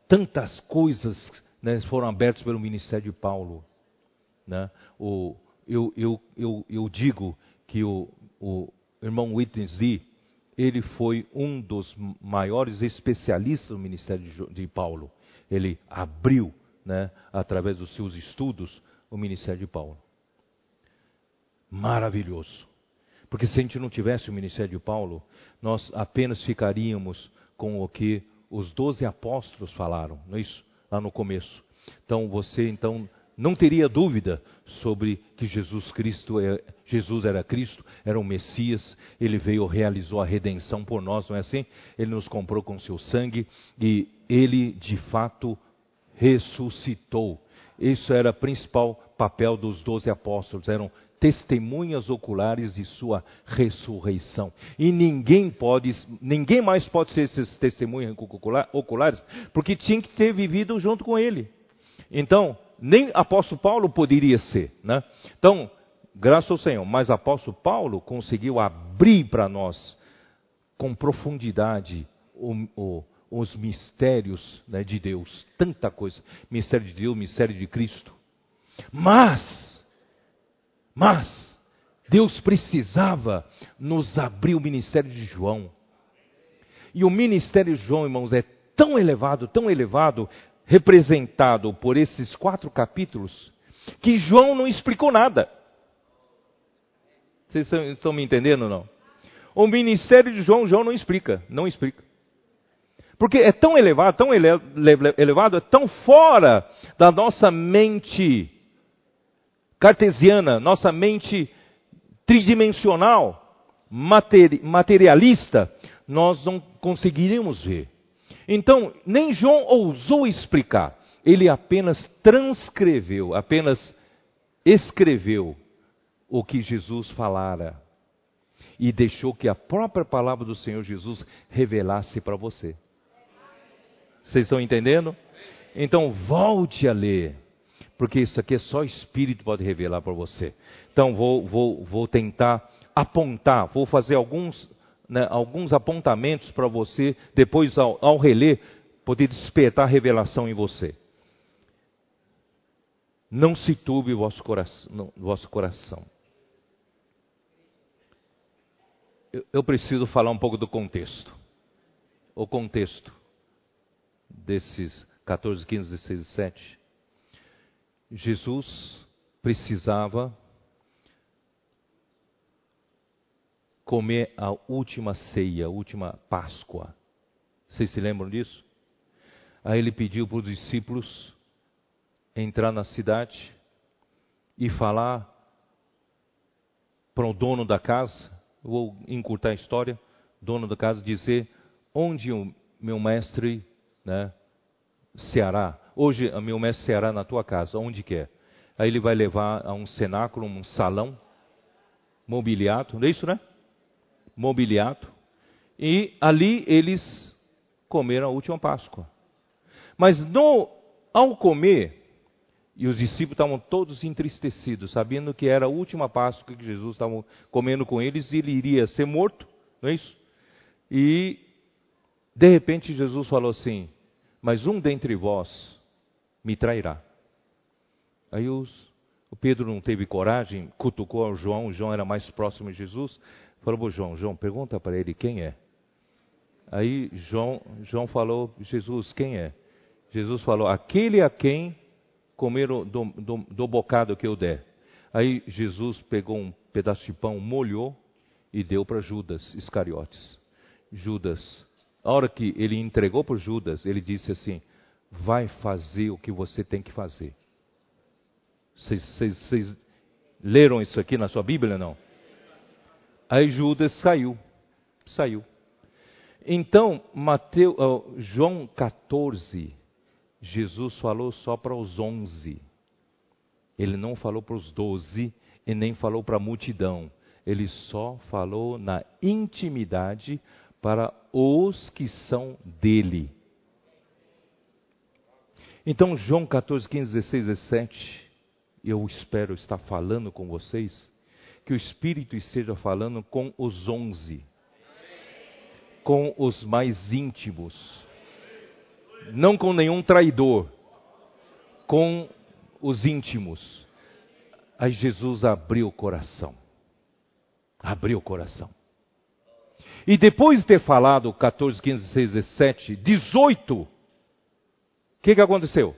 tantas coisas né, foram abertas pelo ministério de Paulo. Né? O, eu, eu, eu, eu digo que o, o irmão Lee, ele foi um dos maiores especialistas no ministério de, de Paulo. Ele abriu, né, através dos seus estudos, o ministério de Paulo. Maravilhoso. Porque se a gente não tivesse o ministério de Paulo, nós apenas ficaríamos com o que os doze apóstolos falaram, não é isso? Lá no começo. Então você então não teria dúvida sobre que Jesus Cristo é, Jesus era Cristo, era o Messias, ele veio, realizou a redenção por nós, não é assim? Ele nos comprou com seu sangue e ele de fato ressuscitou. Isso era o principal papel dos doze apóstolos, eram testemunhas oculares de sua ressurreição. E ninguém pode, ninguém mais pode ser esses testemunhas oculares, porque tinha que ter vivido junto com ele. Então, nem apóstolo Paulo poderia ser, né? Então, graças ao Senhor, mas apóstolo Paulo conseguiu abrir para nós com profundidade o, o, os mistérios né, de Deus, tanta coisa, mistério de Deus, mistério de Cristo. Mas, mas, Deus precisava nos abrir o ministério de João. E o ministério de João, irmãos, é tão elevado, tão elevado, representado por esses quatro capítulos, que João não explicou nada. Vocês estão me entendendo ou não? O ministério de João, João não explica, não explica. Porque é tão elevado, tão elevado, é tão fora da nossa mente cartesiana, nossa mente tridimensional, materialista, nós não conseguiríamos ver. Então, nem João ousou explicar, ele apenas transcreveu, apenas escreveu o que Jesus falara e deixou que a própria palavra do Senhor Jesus revelasse para você. Vocês estão entendendo? Então volte a ler, porque isso aqui é só o Espírito pode revelar para você. Então vou, vou, vou tentar apontar, vou fazer alguns né, alguns apontamentos para você, depois ao, ao reler, poder despertar revelação em você. Não se turbe o vosso coração. vosso coração. Eu, eu preciso falar um pouco do contexto. O contexto desses 14, 15, 16 e 7. Jesus precisava comer a última ceia, a última Páscoa. Vocês se lembram disso? Aí ele pediu para os discípulos entrar na cidade e falar para o dono da casa, vou encurtar a história, dono da casa dizer onde o meu mestre, né, Ceará, hoje meu mestre Ceará na tua casa, onde quer? Aí ele vai levar a um cenáculo, um salão mobiliado, não é isso, né? mobiliado, e ali eles comeram a última Páscoa. Mas no, ao comer, e os discípulos estavam todos entristecidos, sabendo que era a última Páscoa que Jesus estava comendo com eles e ele iria ser morto, não é isso? E de repente Jesus falou assim: Mas um dentre vós me trairá. Aí os, o Pedro não teve coragem, cutucou o João, o João era mais próximo de Jesus, Falou para João, João, pergunta para ele quem é. Aí João, João falou, Jesus, quem é? Jesus falou, aquele a quem comer do, do, do bocado que eu der. Aí Jesus pegou um pedaço de pão, molhou e deu para Judas Iscariotes. Judas, a hora que ele entregou para Judas, ele disse assim: Vai fazer o que você tem que fazer. Vocês leram isso aqui na sua Bíblia, não? Aí Judas saiu, saiu. Então, João 14, Jesus falou só para os onze. Ele não falou para os doze e nem falou para a multidão. Ele só falou na intimidade para os que são dele. Então, João 14, 15, 16, 17, eu espero estar falando com vocês, que o Espírito esteja falando com os onze, com os mais íntimos, não com nenhum traidor, com os íntimos. Aí Jesus abriu o coração. Abriu o coração. E depois de ter falado 14, 15, 16, 17, 18, o que, que aconteceu?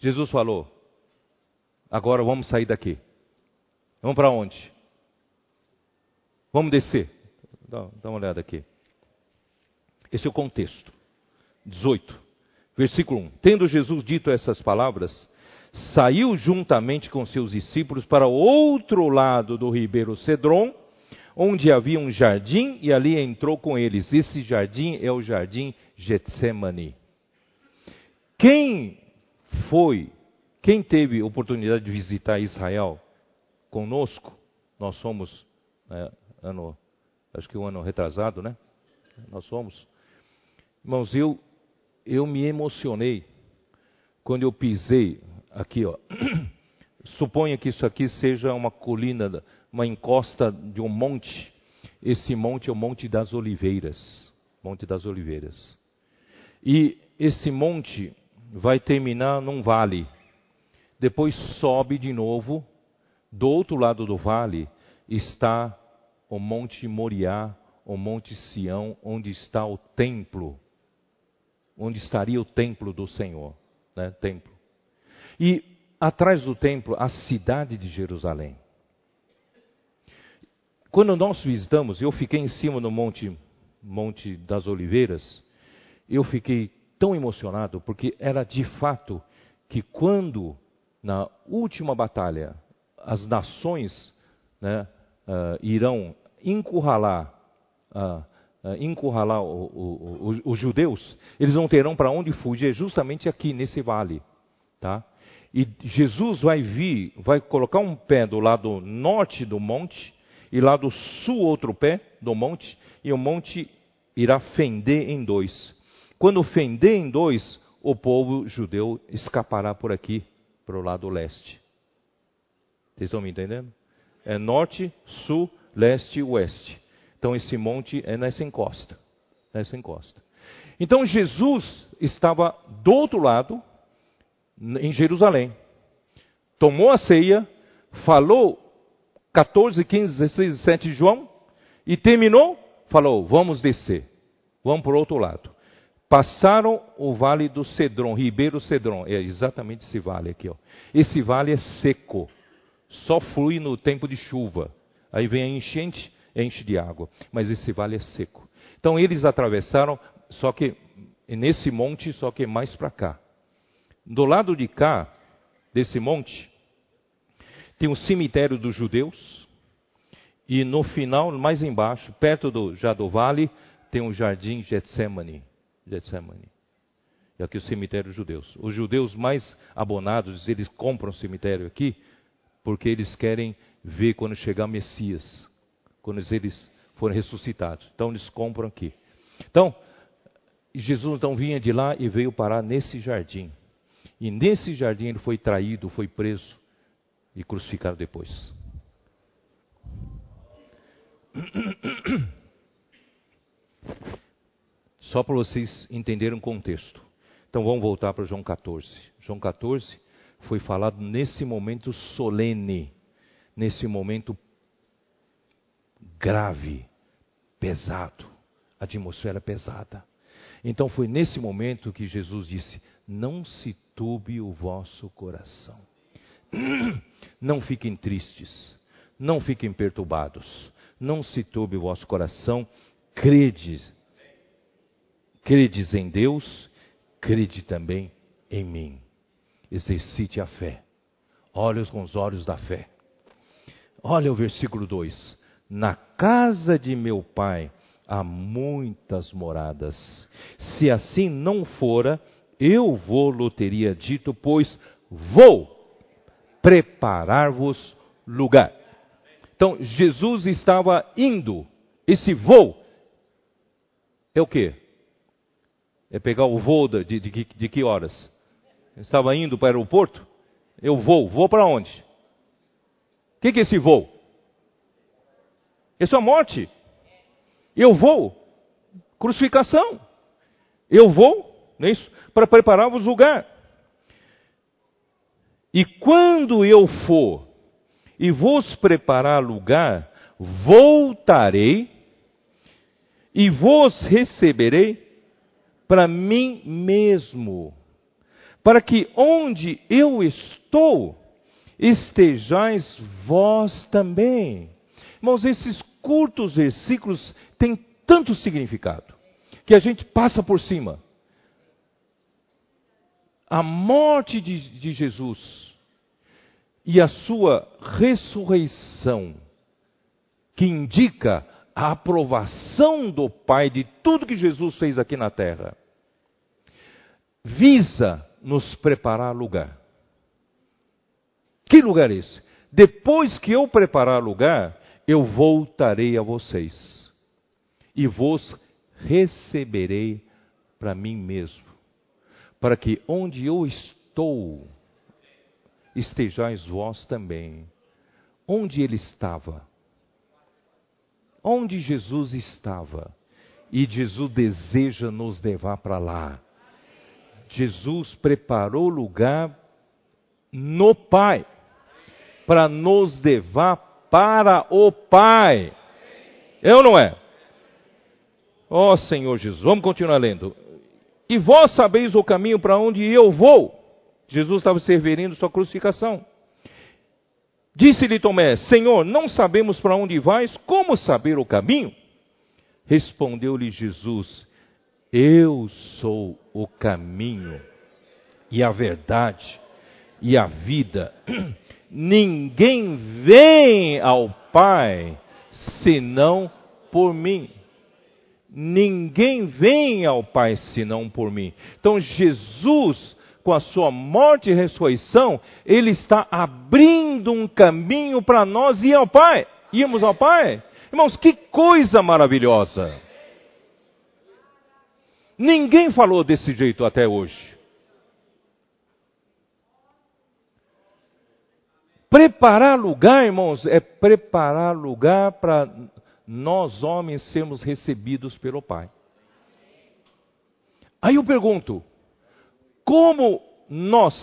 Jesus falou: agora vamos sair daqui. Vamos para onde? Vamos descer. Dá, dá uma olhada aqui. Esse é o contexto. 18, versículo 1. Tendo Jesus dito essas palavras, saiu juntamente com seus discípulos para o outro lado do ribeiro Cedron, onde havia um jardim, e ali entrou com eles. Esse jardim é o jardim Getsemane. Quem foi, quem teve oportunidade de visitar Israel conosco, nós somos, né, ano, acho que um ano retrasado, né? Nós somos. Irmãos, eu, eu me emocionei quando eu pisei aqui, ó. (coughs) Suponha que isso aqui seja uma colina, uma encosta de um monte. Esse monte é o Monte das Oliveiras. Monte das Oliveiras. E esse monte vai terminar num vale. Depois sobe de novo. Do outro lado do vale está o Monte Moriá, o Monte Sião, onde está o templo. Onde estaria o templo do Senhor. Né? Templo. E atrás do templo, a cidade de Jerusalém. Quando nós visitamos, eu fiquei em cima do Monte, Monte das Oliveiras, eu fiquei tão emocionado, porque era de fato que quando, na última batalha, as nações né, uh, irão encurralar, uh, uh, encurralar o, o, o, os judeus, eles não terão para onde fugir, justamente aqui nesse vale. Tá? E Jesus vai vir, vai colocar um pé do lado norte do monte e lá do sul outro pé do monte, e o monte irá fender em dois. Quando fender em dois, o povo judeu escapará por aqui, para o lado leste. Vocês estão me entendendo? É norte, sul, leste e oeste. Então esse monte é nessa encosta. Nessa encosta. Então Jesus estava do outro lado, em Jerusalém. Tomou a ceia, falou 14, 15, 16, 17 de João, e terminou, falou: vamos descer, vamos para o outro lado. Passaram o vale do Cedron, Ribeiro Cedron, é exatamente esse vale aqui. Ó. Esse vale é seco, só flui no tempo de chuva. Aí vem a enchente, enche de água, mas esse vale é seco. Então eles atravessaram, só que nesse monte, só que mais para cá. Do lado de cá, desse monte, tem um cemitério dos judeus. E no final, mais embaixo, perto do, já do vale, tem um jardim Getsemane. Getsemane. E aqui o cemitério dos judeus. Os judeus mais abonados, eles compram o cemitério aqui, porque eles querem ver quando chegar Messias, quando eles forem ressuscitados. Então eles compram aqui. Então, Jesus então vinha de lá e veio parar nesse jardim. E nesse jardim ele foi traído, foi preso e crucificado depois. (clears throat) Só para vocês entenderem o contexto. Então vamos voltar para João 14. João 14 foi falado nesse momento solene, nesse momento grave, pesado, atmosfera pesada. Então foi nesse momento que Jesus disse: Não se turbe o vosso coração. (clears throat) Não fiquem tristes, não fiquem perturbados, não se turbe o vosso coração, credes, credes em Deus, crede também em mim. Exercite a fé. Olha com os olhos da fé. Olha o versículo 2: Na casa de meu pai há muitas moradas. Se assim não fora, eu vou-lo teria dito, pois vou preparar-vos lugar. Então, Jesus estava indo. Esse voo é o quê? É pegar o voo de, de, de, de que horas? Estava indo para o aeroporto? Eu vou. Vou para onde? O que, que é esse voo? É a morte. Eu vou. Crucificação. Eu vou, não é isso? Para preparar-vos lugar. E quando eu for e vos preparar lugar, voltarei e vos receberei para mim mesmo, para que onde eu estou, estejais vós também. Irmãos, esses curtos versículos têm tanto significado que a gente passa por cima. A morte de, de Jesus e a sua ressurreição, que indica a aprovação do Pai de tudo que Jesus fez aqui na terra, visa nos preparar lugar. Que lugar é esse? Depois que eu preparar lugar, eu voltarei a vocês e vos receberei para mim mesmo, para que onde eu estou, estejais vós também. Onde ele estava? Onde Jesus estava? E Jesus deseja nos levar para lá. Jesus preparou lugar no Pai para nos levar para o Pai. É ou não é? Ó oh, Senhor Jesus, vamos continuar lendo. E vós sabeis o caminho para onde eu vou. Jesus estava se referindo à sua crucificação. Disse-lhe Tomé: Senhor, não sabemos para onde vais, como saber o caminho? Respondeu-lhe Jesus: Eu sou o caminho e a verdade e a vida. (clears throat) Ninguém vem ao Pai senão por mim. Ninguém vem ao Pai senão por mim. Então Jesus com a sua morte e ressurreição, ele está abrindo um caminho para nós ir ao Pai. Irmos ao Pai? Irmãos, que coisa maravilhosa! Ninguém falou desse jeito até hoje. Preparar lugar, irmãos, é preparar lugar para nós homens sermos recebidos pelo Pai. Aí eu pergunto: como nós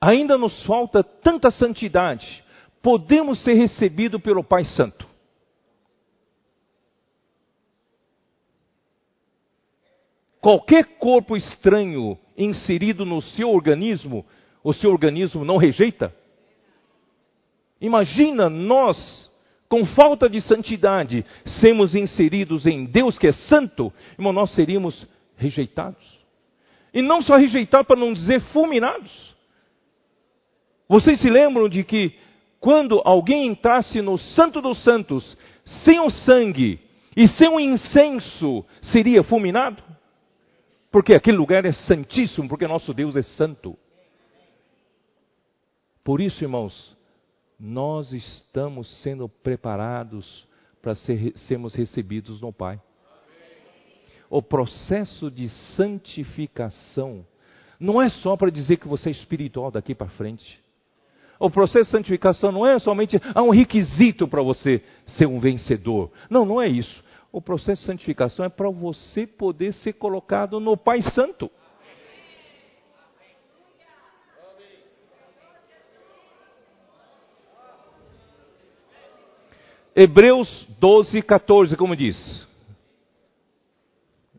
ainda nos falta tanta santidade, podemos ser recebidos pelo Pai Santo. Qualquer corpo estranho inserido no seu organismo, o seu organismo não rejeita? Imagina nós, com falta de santidade, sermos inseridos em Deus que é santo, irmão, nós seríamos rejeitados. E não só rejeitados, para não dizer fulminados. Vocês se lembram de que quando alguém entrasse no Santo dos Santos, sem o sangue e sem o incenso, seria fulminado? Porque aquele lugar é santíssimo, porque nosso Deus é santo. Por isso, irmãos, nós estamos sendo preparados para ser, sermos recebidos no Pai o processo de santificação não é só para dizer que você é espiritual daqui para frente. O processo de santificação não é somente há um requisito para você ser um vencedor. Não, não é isso. O processo de santificação é para você poder ser colocado no Pai Santo. Hebreus 12, 14, como diz.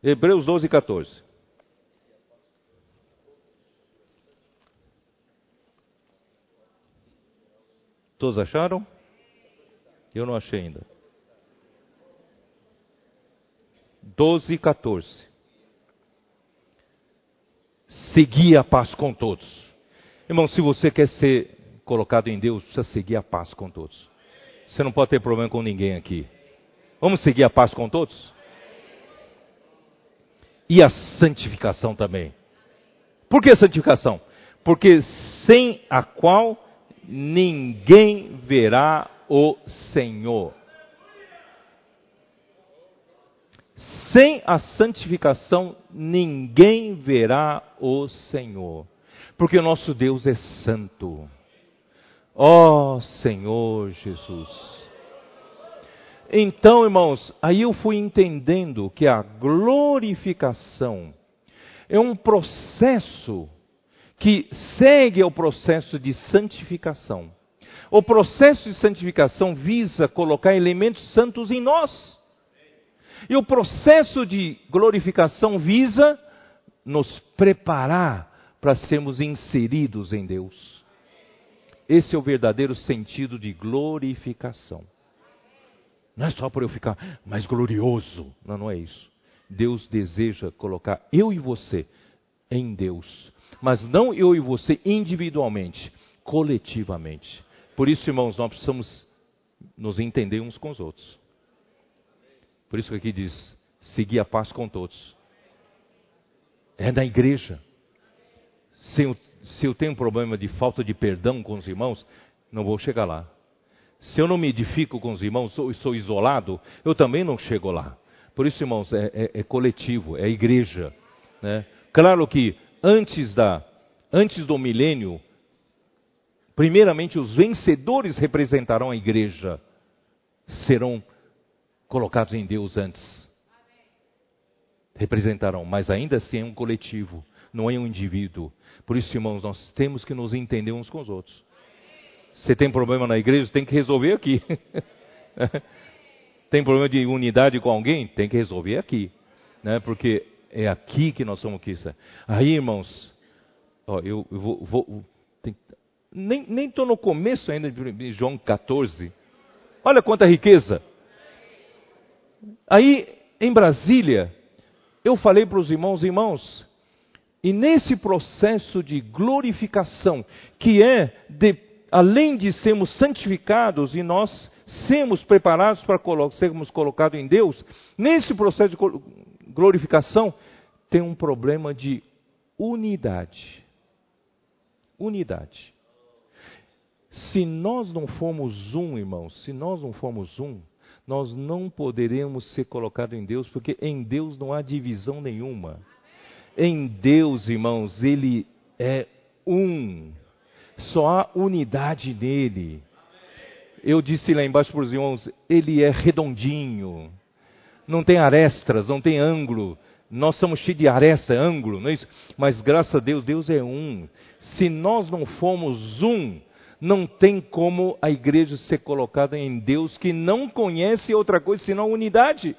Hebreus 12, 14. Todos acharam? Eu não achei ainda. 12 e 14. Seguir a paz com todos. Irmão, se você quer ser colocado em Deus, precisa seguir a paz com todos. Você não pode ter problema com ninguém aqui. Vamos seguir a paz com todos? E a santificação também. Por que santificação? Porque sem a qual ninguém verá o Senhor. Sem a santificação, ninguém verá o Senhor. Porque o nosso Deus é santo. Ó oh, Senhor Jesus. Então, irmãos, aí eu fui entendendo que a glorificação é um processo que segue ao processo de santificação. O processo de santificação visa colocar elementos santos em nós. E o processo de glorificação visa nos preparar para sermos inseridos em Deus. Esse é o verdadeiro sentido de glorificação. Não é só para eu ficar mais glorioso. Não, não é isso. Deus deseja colocar eu e você em Deus. Mas não eu e você individualmente, coletivamente. Por isso, irmãos, nós precisamos nos entender uns com os outros. Por isso que aqui diz: seguir a paz com todos. É na igreja. Se eu, se eu tenho um problema de falta de perdão com os irmãos, não vou chegar lá. Se eu não me edifico com os irmãos, sou, sou isolado, eu também não chego lá. Por isso, irmãos, é, é, é coletivo, é igreja. Né? Claro que antes, da, antes do milênio, primeiramente os vencedores representarão a igreja, serão colocados em Deus antes. Representarão, mas ainda assim é um coletivo, não é um indivíduo. Por isso, irmãos, nós temos que nos entender uns com os outros. Você tem problema na igreja, tem que resolver aqui. (laughs) tem problema de unidade com alguém, tem que resolver aqui. Né? Porque é aqui que nós somos aqui. Aí, irmãos, ó, eu, eu vou. vou tem, nem estou no começo ainda de João 14. Olha quanta riqueza. Aí, em Brasília, eu falei para os irmãos, irmãos, e nesse processo de glorificação, que é, de, além de sermos santificados e nós sermos preparados para sermos colocados em Deus, nesse processo de glorificação, tem um problema de unidade. Unidade. Se nós não formos um, irmãos, se nós não formos um, nós não poderemos ser colocados em Deus, porque em Deus não há divisão nenhuma. Em Deus, irmãos, Ele é um. Só há unidade nele. Eu disse lá embaixo para os irmãos, Ele é redondinho. Não tem arestas, não tem ângulo. Nós somos cheios de aresta, ângulo, não é isso? Mas graças a Deus, Deus é um. Se nós não formos um, não tem como a igreja ser colocada em Deus que não conhece outra coisa senão a unidade.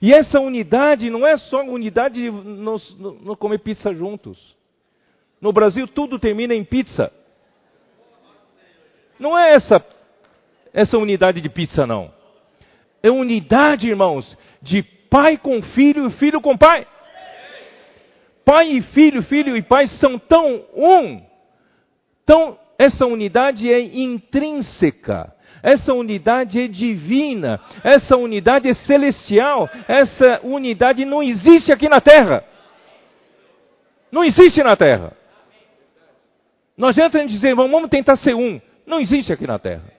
E essa unidade não é só unidade de no comer pizza juntos. No Brasil tudo termina em pizza. Não é essa essa unidade de pizza não. É unidade, irmãos, de pai com filho e filho com pai. Pai e filho, filho e pai são tão um. Então, essa unidade é intrínseca. Essa unidade é divina, essa unidade é celestial, essa unidade não existe aqui na terra. Não existe na terra. Não adianta a gente dizer, vamos tentar ser um. Não existe aqui na terra.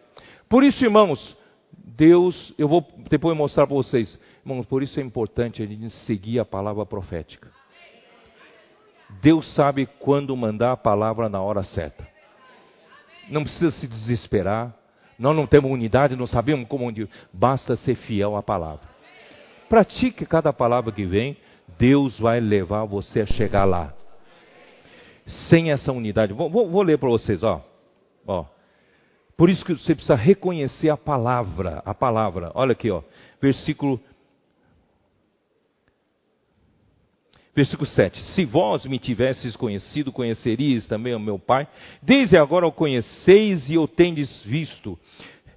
Por isso, irmãos, Deus, eu vou depois mostrar para vocês, irmãos, por isso é importante a gente seguir a palavra profética. Deus sabe quando mandar a palavra na hora certa. Não precisa se desesperar. Nós não temos unidade, não sabemos como onde. Basta ser fiel à palavra. Pratique cada palavra que vem, Deus vai levar você a chegar lá. Sem essa unidade. Vou, vou, vou ler para vocês, ó. ó. Por isso que você precisa reconhecer a palavra, a palavra. Olha aqui, ó, versículo Versículo 7: Se vós me tivesses conhecido, conheceríeis também o meu Pai. Desde agora o conheceis e o tendes visto.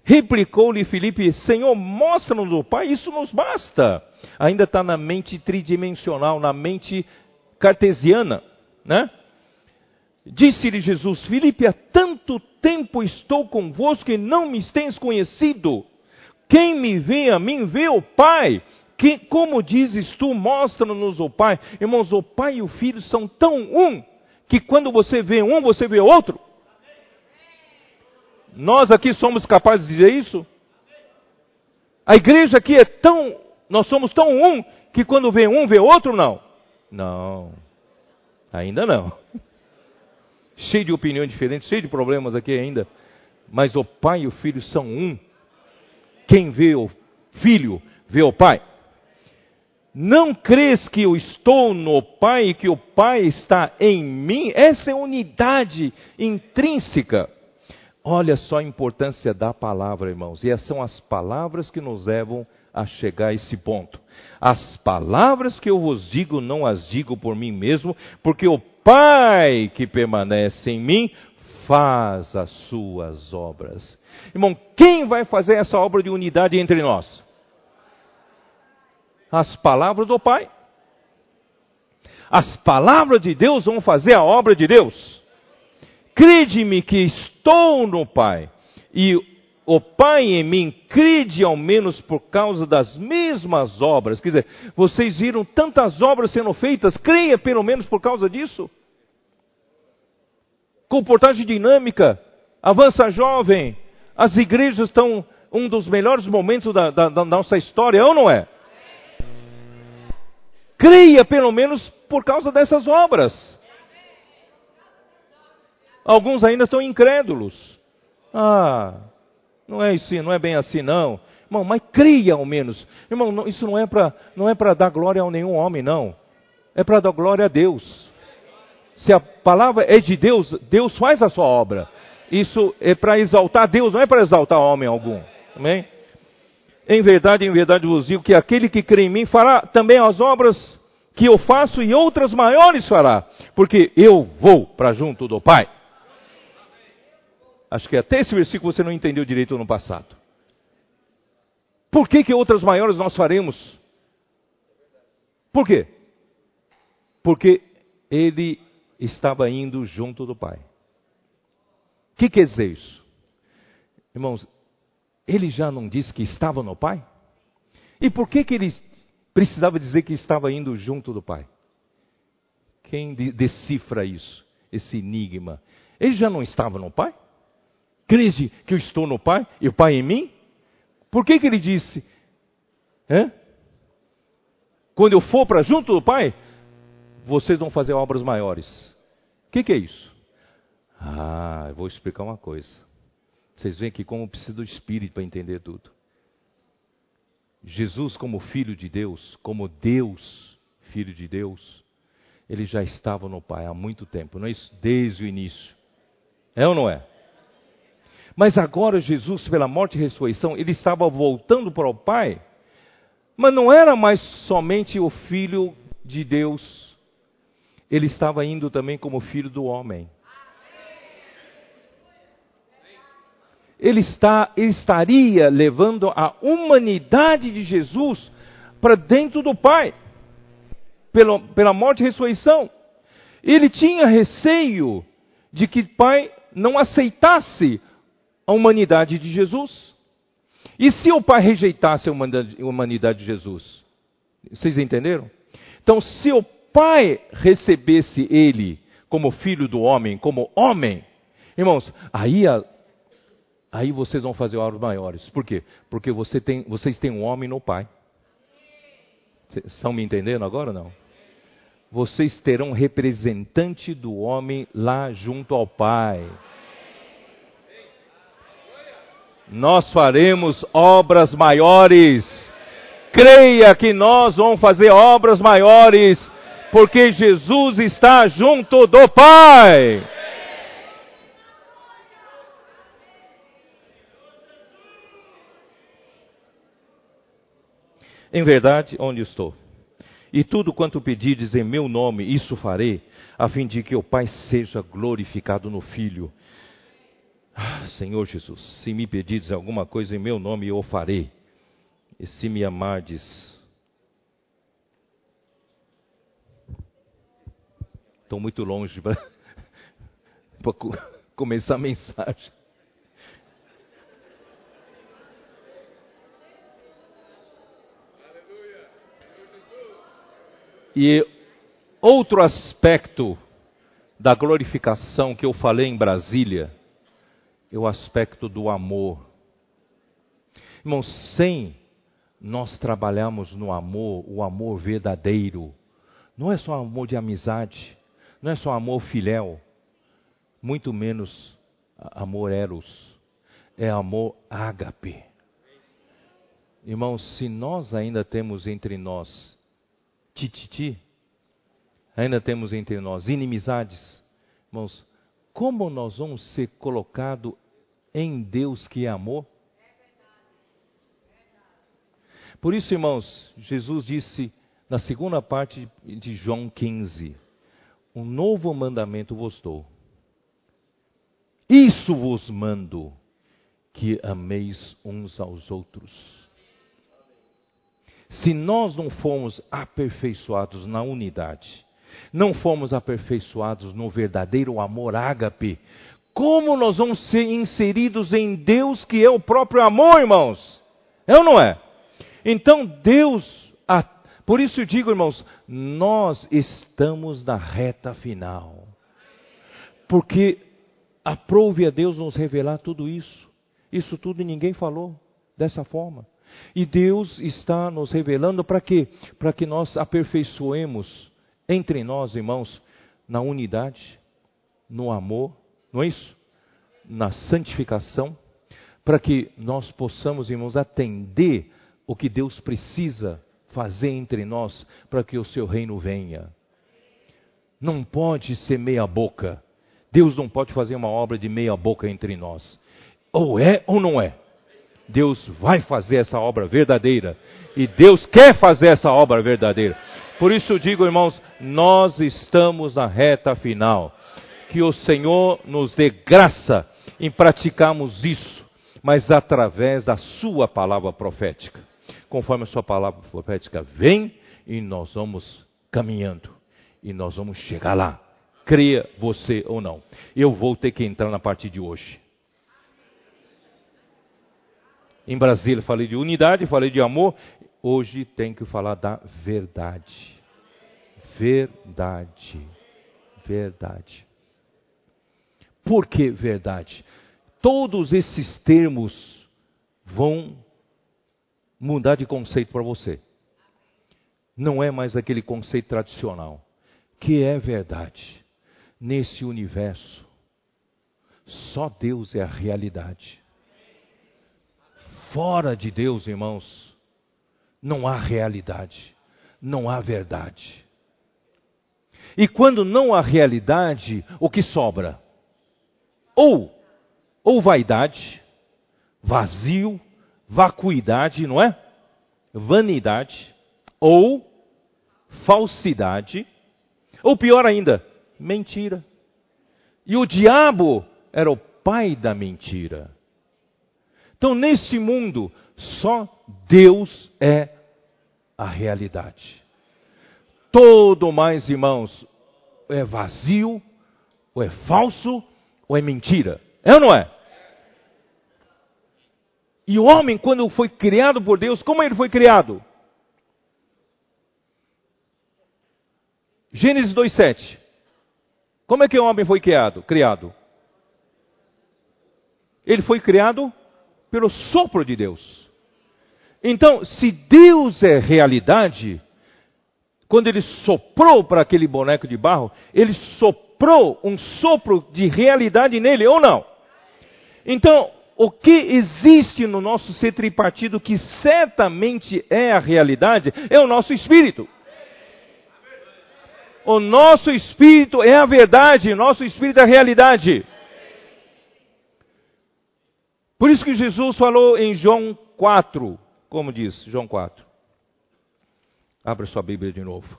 Replicou-lhe Filipe: Senhor, mostra-nos o Pai, isso nos basta. Ainda está na mente tridimensional, na mente cartesiana, né? Disse-lhe Jesus: Filipe, há tanto tempo estou convosco e não me tens conhecido. Quem me vê a mim, vê o Pai. Que, como dizes tu, mostra-nos o Pai. Irmãos, o Pai e o Filho são tão um, que quando você vê um, você vê outro. Nós aqui somos capazes de dizer isso? A igreja aqui é tão, nós somos tão um, que quando vê um, vê outro, não? Não. Ainda não. (laughs) Cheio de opiniões diferentes, cheio de problemas aqui ainda. Mas o Pai e o Filho são um. Quem vê o Filho, vê o Pai. Não crês que eu estou no Pai e que o Pai está em mim? Essa é unidade intrínseca. Olha só a importância da palavra, irmãos. E são as palavras que nos levam a chegar a esse ponto. As palavras que eu vos digo, não as digo por mim mesmo, porque o Pai que permanece em mim faz as suas obras. Irmão, quem vai fazer essa obra de unidade entre nós? As palavras do Pai. As palavras de Deus vão fazer a obra de Deus. Crede-me que estou no Pai e o Pai em mim, crede ao menos por causa das mesmas obras. Quer dizer, vocês viram tantas obras sendo feitas, creia pelo menos por causa disso. Comportagem dinâmica, avança jovem, as igrejas estão um dos melhores momentos da, da, da nossa história, ou não é? Creia pelo menos por causa dessas obras. Alguns ainda estão incrédulos. Ah, não é assim, não é bem assim não. Irmão, mas creia ao menos. Irmão, não, isso não é para não é para dar glória a nenhum homem não. É para dar glória a Deus. Se a palavra é de Deus, Deus faz a sua obra. Isso é para exaltar Deus, não é para exaltar homem algum. Amém? Em verdade, em verdade vos digo que aquele que crê em mim fará também as obras que eu faço e outras maiores fará, porque eu vou para junto do Pai. Acho que até esse versículo você não entendeu direito no passado. Por que, que outras maiores nós faremos? Por quê? Porque ele estava indo junto do Pai. O que quer dizer isso? Irmãos, ele já não disse que estava no Pai? E por que, que ele precisava dizer que estava indo junto do Pai? Quem decifra isso, esse enigma? Ele já não estava no Pai? Crede que eu estou no Pai e o Pai em mim? Por que, que ele disse? É? Quando eu for para junto do Pai, vocês vão fazer obras maiores. O que, que é isso? Ah, eu vou explicar uma coisa. Vocês veem aqui como precisa do Espírito para entender tudo. Jesus, como Filho de Deus, como Deus, Filho de Deus, ele já estava no Pai há muito tempo, não é isso? Desde o início. É ou não é? Mas agora Jesus, pela morte e ressurreição, ele estava voltando para o Pai, mas não era mais somente o Filho de Deus, ele estava indo também como Filho do homem. Ele, está, ele estaria levando a humanidade de Jesus para dentro do Pai, pela, pela morte e ressurreição. Ele tinha receio de que o Pai não aceitasse a humanidade de Jesus. E se o Pai rejeitasse a humanidade, de Jesus? Vocês entenderam? Então, se o Pai recebesse ele como filho do homem, como homem, irmãos, aí a, aí vocês vão fazer obras maiores. Por quê? Porque você tem, vocês têm um homem no Pai. Estão me entendendo agora ou não? Vocês terão representante do homem lá junto ao Pai. Nós faremos obras maiores. Creia que nós vamos fazer obras maiores, porque Jesus está junto do Pai. Em verdade, onde estou? E tudo quanto pedides em meu nome, isso farei, a fim de que o Pai seja glorificado no Filho. Ah, Senhor Jesus, se me pedires alguma coisa em meu nome, eu o farei. E se me amardes, estou muito longe para (laughs) começar a mensagem. E outro aspecto da glorificação que eu falei em Brasília é o aspecto do amor. Irmãos, sem nós trabalharmos no amor, o amor verdadeiro, não é só amor de amizade, não é só amor filéu, muito menos amor eros, é amor ágape. Irmãos, se nós ainda temos entre nós tititi, ainda temos entre nós inimizades, irmãos, como nós vamos ser colocados em Deus que é amor? Por isso, irmãos, Jesus disse na segunda parte de João 15: Um novo mandamento vos dou. Isso vos mando, que ameis uns aos outros. Se nós não formos aperfeiçoados na unidade, não formos aperfeiçoados no verdadeiro amor ágape, como nós vamos ser inseridos em Deus que é o próprio amor, irmãos? É ou não é? Então Deus, por isso eu digo, irmãos, nós estamos na reta final. Porque aprove a Deus nos revelar tudo isso. Isso tudo ninguém falou dessa forma. E Deus está nos revelando para quê? Para que nós aperfeiçoemos entre nós, irmãos, na unidade, no amor, não é isso? Na santificação, para que nós possamos, irmãos, atender o que Deus precisa fazer entre nós para que o seu reino venha. Não pode ser meia boca. Deus não pode fazer uma obra de meia boca entre nós. Ou é ou não é. Deus vai fazer essa obra verdadeira. E Deus quer fazer essa obra verdadeira. Por isso digo, irmãos, nós estamos na reta final. Que o Senhor nos dê graça em praticarmos isso, mas através da Sua palavra profética. Conforme a Sua palavra profética vem, e nós vamos caminhando, e nós vamos chegar lá. Creia você ou não. Eu vou ter que entrar na partir de hoje. Em Brasília falei de unidade, falei de amor. Hoje tem que falar da verdade. Verdade. Verdade. Por que verdade? Todos esses termos vão mudar de conceito para você. Não é mais aquele conceito tradicional. Que é verdade. Nesse universo, só Deus é a realidade. Fora de Deus, irmãos, não há realidade, não há verdade. E quando não há realidade, o que sobra? Ou, ou vaidade, vazio, vacuidade, não é? Vanidade, ou falsidade, ou pior ainda, mentira. E o diabo era o pai da mentira. Então, nesse mundo, só Deus é a realidade. Todo mais, irmãos, é vazio, ou é falso, ou é mentira. É ou não é? E o homem, quando foi criado por Deus, como ele foi criado? Gênesis 2,7. Como é que o homem foi criado? Criado. Ele foi criado pelo sopro de Deus. Então, se Deus é realidade, quando ele soprou para aquele boneco de barro, ele soprou um sopro de realidade nele, ou não? Então, o que existe no nosso ser tripartido que certamente é a realidade é o nosso espírito. O nosso espírito é a verdade, o nosso espírito é a realidade. Por isso que Jesus falou em João 4, como diz João 4. Abra sua Bíblia de novo.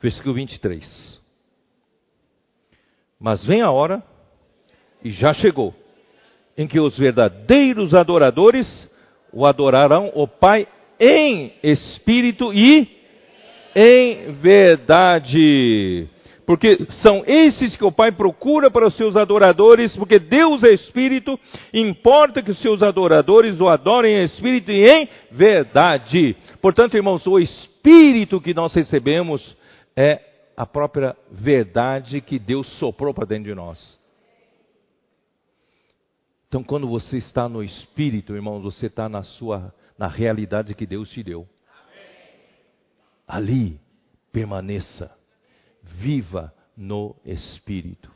Versículo 23. Mas vem a hora, e já chegou, em que os verdadeiros adoradores o adorarão o Pai em espírito e em verdade. Porque são esses que o Pai procura para os seus adoradores, porque Deus é Espírito, importa que os seus adoradores o adorem em Espírito e em verdade. Portanto, irmãos, o Espírito que nós recebemos é a própria verdade que Deus soprou para dentro de nós. Então, quando você está no Espírito, irmãos, você está na sua, na realidade que Deus te deu. Ali, permaneça, viva no Espírito.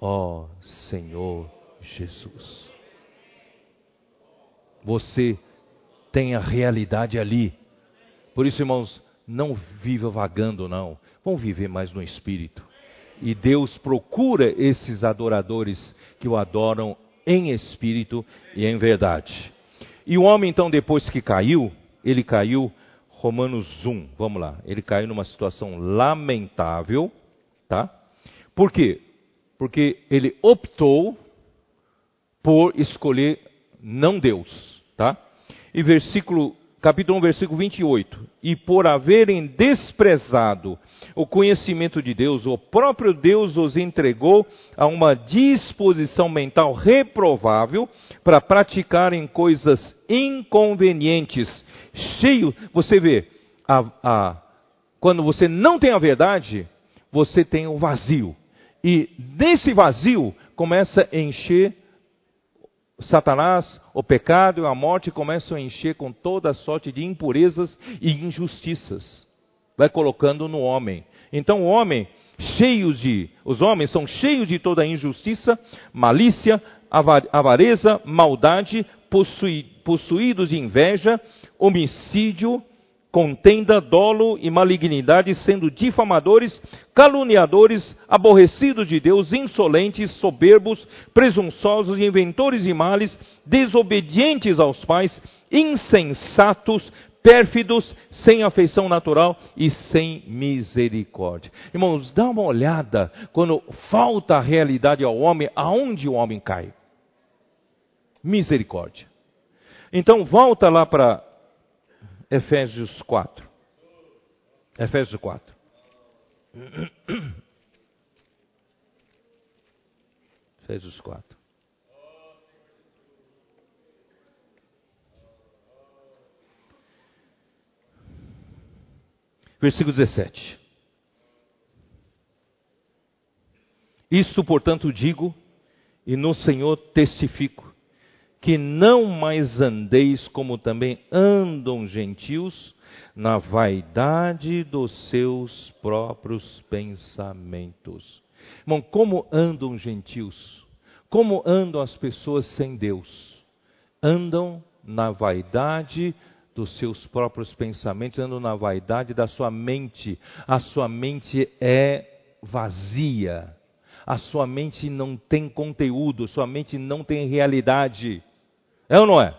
Ó oh, Senhor Jesus. Você tem a realidade ali. Por isso, irmãos, não viva vagando, não. Vamos viver mais no Espírito. E Deus procura esses adoradores que o adoram em espírito e em verdade. E o homem, então, depois que caiu, ele caiu, Romanos 1, vamos lá, ele caiu numa situação lamentável, tá? Por quê? Porque ele optou por escolher não Deus, tá? E versículo capítulo 1, versículo 28. E por haverem desprezado o conhecimento de Deus, o próprio Deus os entregou a uma disposição mental reprovável para praticarem coisas inconvenientes, cheio. Você vê, a, a, quando você não tem a verdade, você tem o vazio. E nesse vazio começa a encher Satanás, o pecado e a morte começam a encher com toda sorte de impurezas e injustiças. Vai colocando no homem. Então o homem, cheios de, os homens são cheios de toda injustiça, malícia, avareza, maldade, possuídos de inveja, homicídio, contenda, dolo e malignidade, sendo difamadores, caluniadores, aborrecidos de Deus, insolentes, soberbos, presunçosos, inventores de males, desobedientes aos pais, insensatos, pérfidos, sem afeição natural e sem misericórdia. Irmãos, dá uma olhada quando falta a realidade ao homem, aonde o homem cai. Misericórdia. Então volta lá para Efésios 4. Efésios 4. Efésios 4. Versículo 17. Isto, portanto, digo, e no Senhor testifico, que não mais andeis como também andam gentios na vaidade dos seus próprios pensamentos. Irmão, como andam gentios? Como andam as pessoas sem Deus? Andam na vaidade dos seus próprios pensamentos, andam na vaidade da sua mente. A sua mente é vazia. A sua mente não tem conteúdo, sua mente não tem realidade. É ou não é?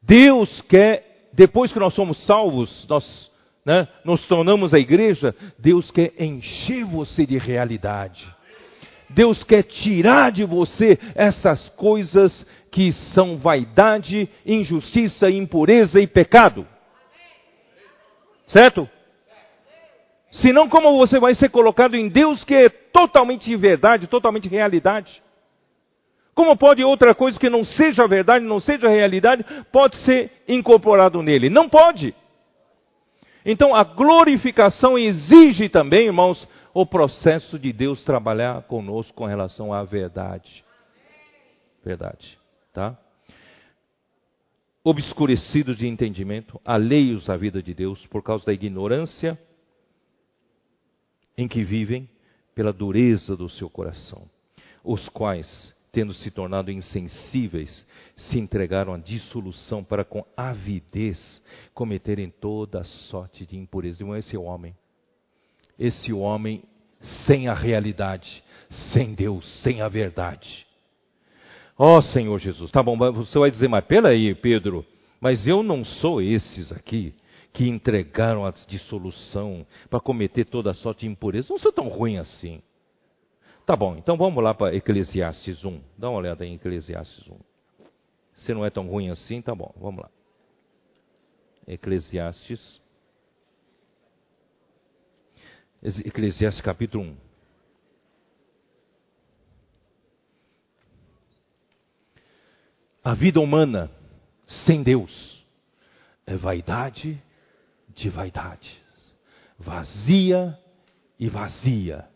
Deus quer, depois que nós somos salvos, nós né, nos tornamos a igreja, Deus quer encher você de realidade. Deus quer tirar de você essas coisas que são vaidade, injustiça, impureza e pecado. Certo? Senão, como você vai ser colocado em Deus que é totalmente verdade, totalmente realidade? Como pode outra coisa que não seja verdade, não seja realidade, pode ser incorporado nele? Não pode. Então a glorificação exige também, irmãos, o processo de Deus trabalhar conosco com relação à verdade. Verdade, tá? Obscurecidos de entendimento, alheios à vida de Deus por causa da ignorância em que vivem, pela dureza do seu coração, os quais tendo se tornado insensíveis, se entregaram à dissolução para com avidez cometerem toda sorte de impureza. Irmão, esse é o homem. Esse homem sem a realidade, sem Deus, sem a verdade. Ó oh, Senhor Jesus, tá bom, você vai dizer, mas peraí, Pedro, mas eu não sou esses aqui que entregaram a dissolução para cometer toda sorte de impureza. Não sou tão ruim assim. Tá bom, então vamos lá para Eclesiastes 1. Dá uma olhada em Eclesiastes 1. Se não é tão ruim assim, tá bom, vamos lá. Eclesiastes. Eclesiastes capítulo 1. A vida humana sem Deus é vaidade de vaidades, vazia e vazia.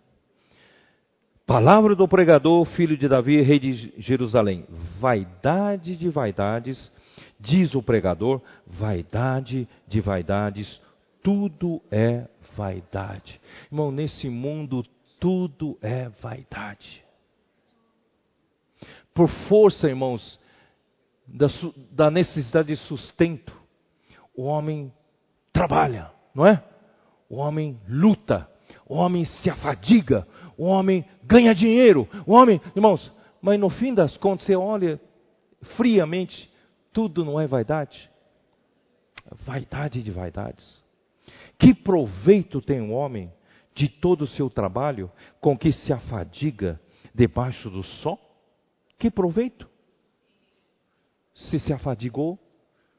Palavra do pregador, filho de Davi, rei de Jerusalém. Vaidade de vaidades, diz o pregador, vaidade de vaidades, tudo é vaidade. Irmão, nesse mundo tudo é vaidade. Por força, irmãos, da, da necessidade de sustento, o homem trabalha, não é? O homem luta, o homem se afadiga, o homem ganha dinheiro, o homem, irmãos, mas no fim das contas você olha friamente, tudo não é vaidade. Vaidade de vaidades. Que proveito tem o um homem de todo o seu trabalho com que se afadiga debaixo do sol? Que proveito? Se se afadigou,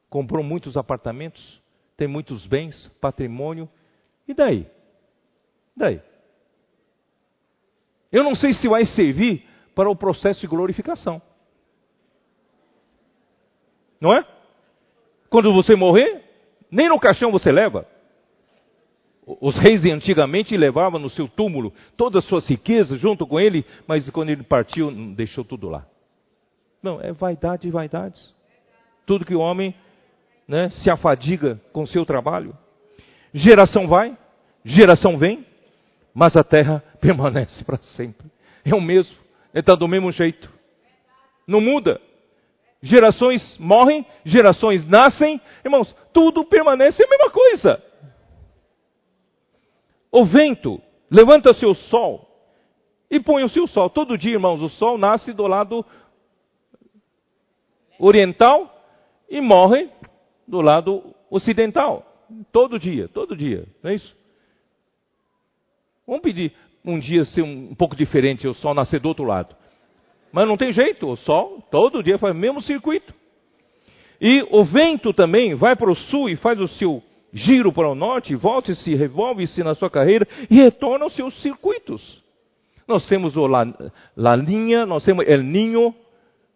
comprou muitos apartamentos, tem muitos bens, patrimônio, e daí? Daí? Eu não sei se vai servir para o processo de glorificação. Não é? Quando você morrer, nem no caixão você leva. Os reis antigamente levavam no seu túmulo todas as suas riquezas junto com ele, mas quando ele partiu, deixou tudo lá. Não, é vaidade e vaidades. Tudo que o homem né, se afadiga com seu trabalho. Geração vai, geração vem, mas a terra (laughs) permanece para sempre. É o mesmo, está do mesmo jeito. Não muda. Gerações morrem, gerações nascem, irmãos, tudo permanece a mesma coisa. O vento levanta seu sol e põe o seu sol. Todo dia, irmãos, o sol nasce do lado oriental e morre do lado ocidental. Todo dia, todo dia, não é isso? Vamos pedir um dia ser um, pouco diferente, o sol nascer do outro lado. Mas não tem jeito, o sol todo dia faz o mesmo circuito. E o vento também vai para o sul e faz o seu giro para o norte, volta-se, revolve-se na sua carreira e retorna aos seus circuitos. Nós temos o La, La Linha, nós temos El Ninho,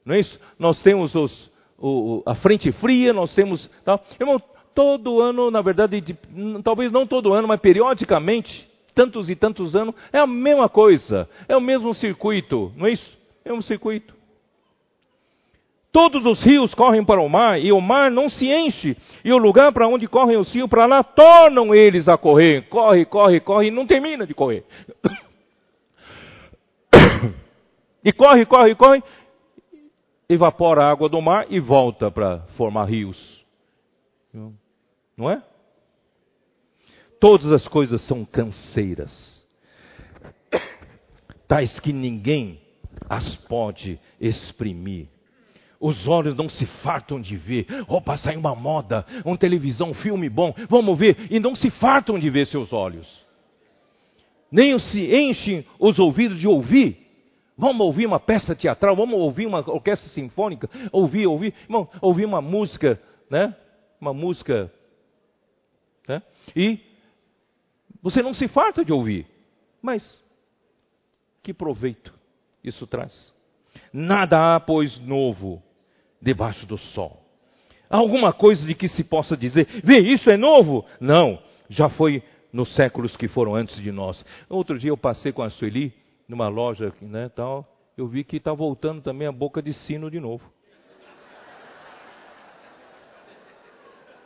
não é isso? Nós temos os, o, a frente fria, nós temos. Tá? Irmão, todo ano, na verdade, de, talvez não todo ano, mas periodicamente, tantos e tantos anos, é a mesma coisa, é o mesmo circuito, não é isso? É um circuito. Todos os rios correm para o mar, e o mar não se enche, e o lugar para onde correm os rios, para lá tornam eles a correr. Corre, corre, corre, e não termina de correr. (coughs) E corre, corre, corre, evapora a água do mar e volta para formar rios. Não é? Todas as coisas são canseiras, tais que ninguém as pode exprimir. Os olhos não se fartam de ver. Opa, sai uma moda, uma televisão, um filme bom, vamos ver. E não se fartam de ver seus olhos. Nem se enchem os ouvidos de ouvir Vamos ouvir uma peça teatral, vamos ouvir uma orquestra sinfônica, ouvir, ouvir, irmão, ouvir uma música, né? Uma música, né? E você não se farta de ouvir, mas que proveito isso traz? Nada há, pois, novo debaixo do sol. Alguma coisa de que se possa dizer, vê, isso é novo? Não, já foi nos séculos que foram antes de nós. Outro dia eu passei com a Sueli, numa loja, né, tal, eu vi que está voltando também a boca de sino de novo.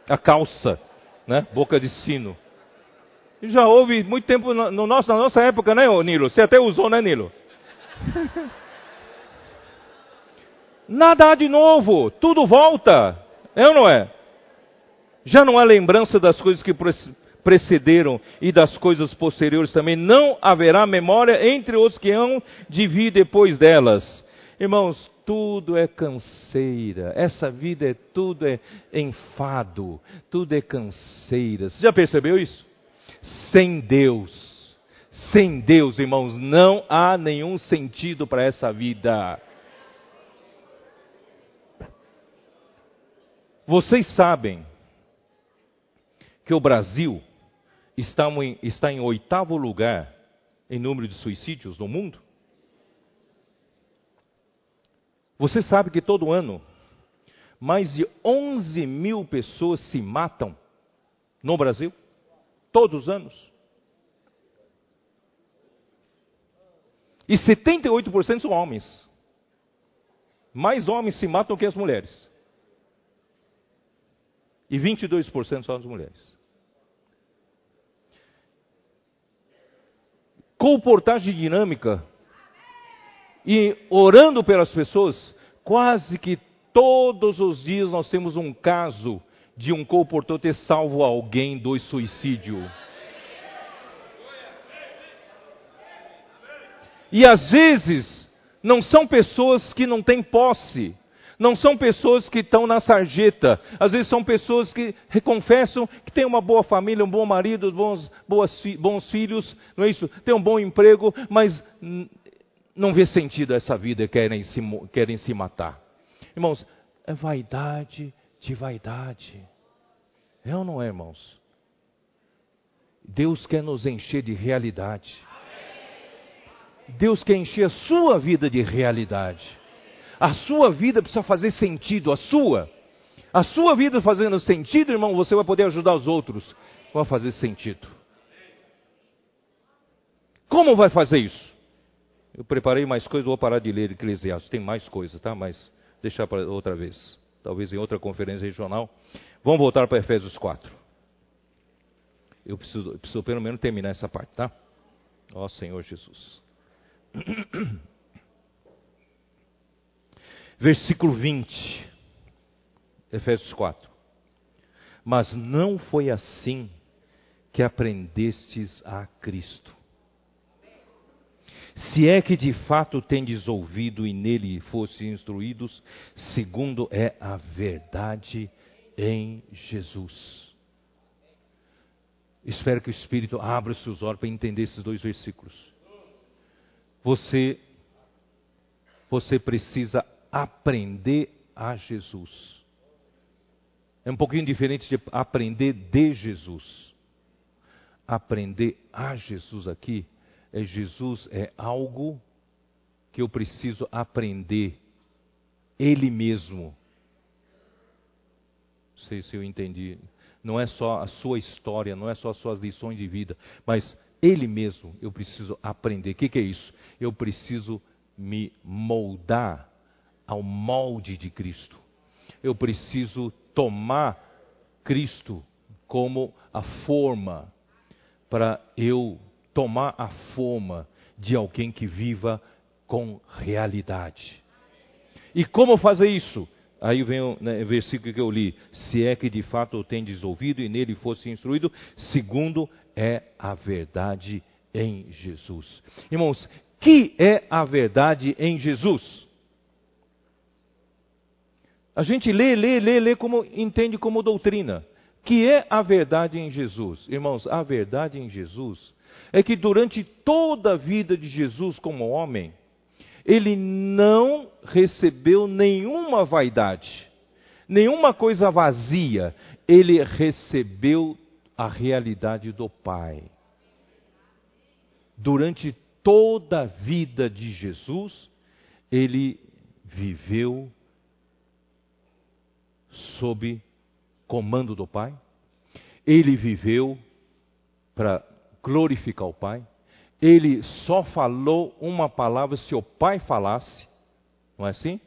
A calça, né, boca de sino. E já houve muito tempo no, no nosso, na nossa época, né, Nilo? Você até usou, né, Nilo? (laughs) Nada há de novo, tudo volta, é ou não é? Já não há lembrança das coisas que precederam e das coisas posteriores também, não haverá memória entre os que hão de vir depois delas. Irmãos, tudo é canseira, essa vida é tudo é enfado, tudo é canseira. Você já percebeu isso? Sem Deus, Sem Deus, irmãos, não há nenhum sentido para essa vida. Vocês sabem que o Brasil em, está em oitavo lugar em número de suicídios no mundo? Você sabe que todo ano mais de 11 mil pessoas se matam no Brasil? Todos os anos. E 78% são homens. Mais homens se matam que as mulheres. E 22% são as mulheres. Comportagem dinâmica e orando pelas pessoas, quase que todos os dias nós temos um caso de um comportor ter salvo alguém do suicídio. E às vezes, não são pessoas que não têm posse, não são pessoas que estão na sarjeta, às vezes são pessoas que reconfessam que têm uma boa família, um bom marido, bons, boas, bons filhos, não é isso? Tem um bom emprego, mas não vê sentido essa vida e querem se, querem se matar. Irmãos, é vaidade de vaidade. É ou não é, irmãos? Deus quer nos encher de realidade. Deus quer encher a sua vida de realidade. A sua vida precisa fazer sentido, a sua. A sua vida fazendo sentido, irmão, você vai poder ajudar os outros. Vai fazer sentido. Como vai fazer isso? Eu preparei mais coisas, vou parar de ler Eclesiastes. Tem mais coisa, tá? Mas deixar para outra vez. Talvez em outra conferência regional. Vamos voltar para Efésios 4. Eu preciso, eu preciso pelo menos terminar essa parte, tá? Ó Senhor Jesus. (clears throat) Versículo 20, Efésios 4. Mas não foi assim que aprendestes a Cristo. Se é que de fato tendes ouvido e nele fosse instruídos, segundo é a verdade em Jesus. Espero que o Espírito abra os seus olhos para entender esses dois versículos você você precisa aprender a Jesus. É um pouquinho diferente de aprender de Jesus. Aprender a Jesus aqui é Jesus é algo que eu preciso aprender ele mesmo. Não sei se eu entendi. Não é só a sua história, não é só as suas lições de vida, mas ele mesmo eu preciso aprender. O que, que é isso? Eu preciso me moldar ao molde de Cristo. Eu preciso tomar Cristo como a forma para eu tomar a forma de alguém que viva com realidade. E como fazer isso? Aí vem o né, versículo que eu li: Se é que de fato o tendes ouvido e nele fosse instruído, segundo é a verdade em Jesus. Irmãos, que é a verdade em Jesus? A gente lê, lê, lê, lê como entende como doutrina. Que é a verdade em Jesus? Irmãos, a verdade em Jesus é que durante toda a vida de Jesus como homem, ele não recebeu nenhuma vaidade, nenhuma coisa vazia, ele recebeu a realidade do Pai. Durante toda a vida de Jesus, ele viveu sob comando do Pai, ele viveu para glorificar o Pai, ele só falou uma palavra se o Pai falasse, não é assim?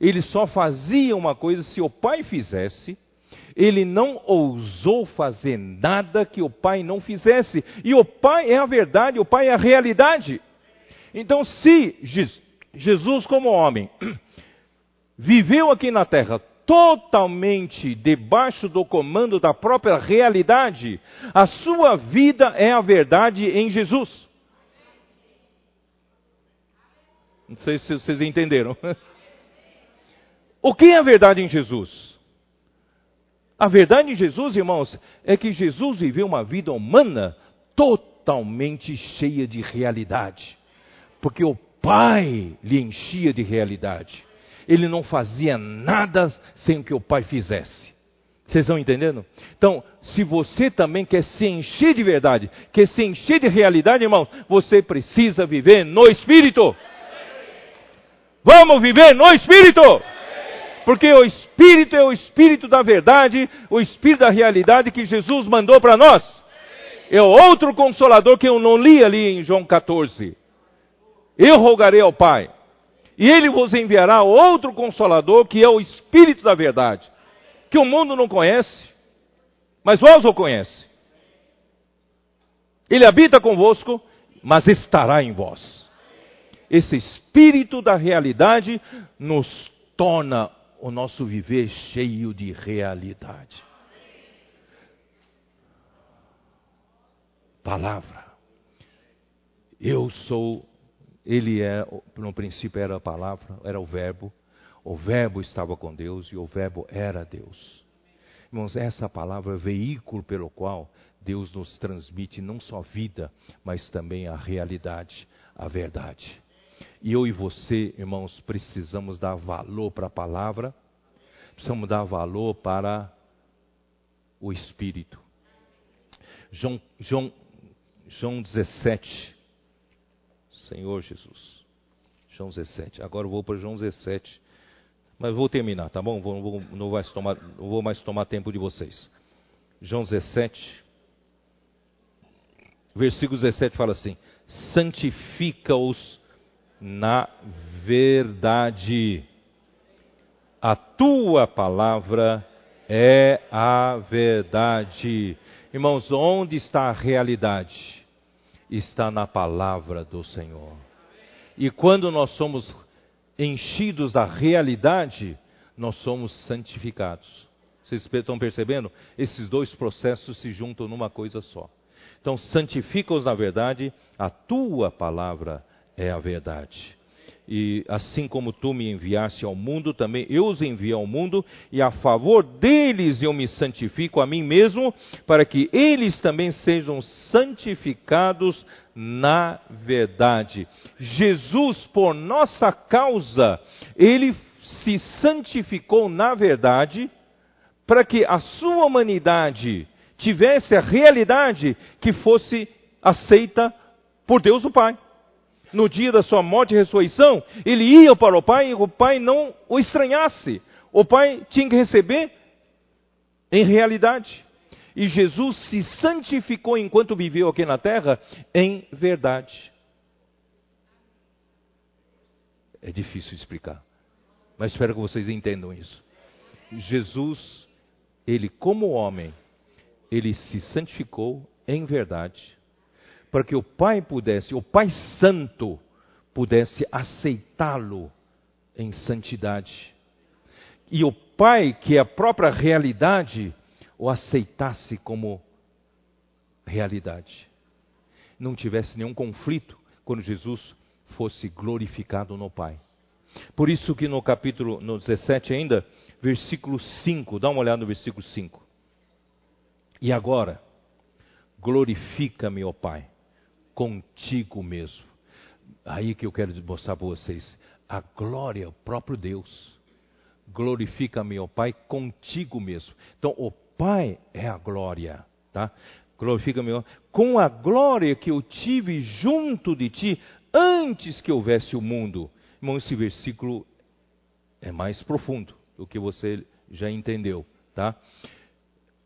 Ele só fazia uma coisa se o Pai fizesse, ele não ousou fazer nada que o Pai não fizesse. E o Pai é a verdade, o Pai é a realidade. Então, se Jesus, como homem, (clears throat) viveu aqui na terra totalmente debaixo do comando da própria realidade, a sua vida é a verdade em Jesus. Não sei se vocês entenderam. (laughs) O que é a verdade em Jesus? A verdade em Jesus, irmãos, é que Jesus viveu uma vida humana totalmente cheia de realidade. Porque o Pai lhe enchia de realidade. Ele não fazia nada sem que o Pai fizesse. Vocês estão entendendo? Então, se você também quer se encher de verdade, quer se encher de realidade, irmão, você precisa viver no Espírito. Vamos viver no Espírito! Porque o Espírito é o Espírito da verdade, o Espírito da realidade que Jesus mandou para nós. É outro consolador que eu não li ali em João 14. Eu rogarei ao Pai, e Ele vos enviará outro consolador que é o Espírito da verdade, que o mundo não conhece, mas vós o conhece. Ele habita convosco, mas estará em vós. Esse Espírito da realidade nos torna o nosso viver cheio de realidade. Palavra. Eu sou, ele é, no princípio era a palavra, era o verbo. O verbo estava com Deus e o verbo era Deus. Irmãos, essa palavra é veículo pelo qual Deus nos transmite não só vida, mas também a realidade, a verdade. E eu e você, irmãos, precisamos dar valor para a palavra, precisamos dar valor para o Espírito. João, João, João 17. Senhor Jesus. João 17. Agora eu vou para João 17. Mas vou terminar, tá bom? Vou, vou, não, vai tomar, não vou mais tomar tempo de vocês. João 17. Versículo 17 fala assim: Santifica-os na verdade. A tua palavra é a verdade. Irmãos, onde está a realidade? Está na palavra do Senhor. E quando nós somos enchidos da realidade, nós somos santificados. Vocês estão percebendo? Esses dois processos se juntam numa coisa só. Então, santifica-os na verdade, a tua palavra é a verdade. E assim como tu me enviaste ao mundo, também eu os envio ao mundo, e a favor deles eu me santifico a mim mesmo, para que eles também sejam santificados na verdade. Jesus, por nossa causa, ele se santificou na verdade, para que a sua humanidade tivesse a realidade que fosse aceita por Deus o Pai no dia da sua morte e ressurreição, ele ia para o Pai e o Pai não o estranhasse. O Pai tinha que receber em realidade. E Jesus se santificou enquanto viveu aqui na terra em verdade. É difícil explicar, mas espero que vocês entendam isso. Jesus, ele como homem, ele se santificou em verdade para que o Pai pudesse, o Pai Santo, pudesse aceitá-lo em santidade. E o Pai, que é a própria realidade, o aceitasse como realidade. Não tivesse nenhum conflito quando Jesus fosse glorificado no Pai. Por isso que no capítulo no 17 ainda, versículo 5, dá uma olhada no versículo 5. E agora, glorifica-me, ó Pai, contigo mesmo. Aí que eu quero mostrar para vocês. A glória, o próprio Deus. Glorifica-me, ó Pai, contigo mesmo. Então, o Pai é a glória, tá? Glorifica-me, com a glória que eu tive junto de ti antes que houvesse o mundo. Irmão, esse versículo é mais profundo do que você já entendeu, tá?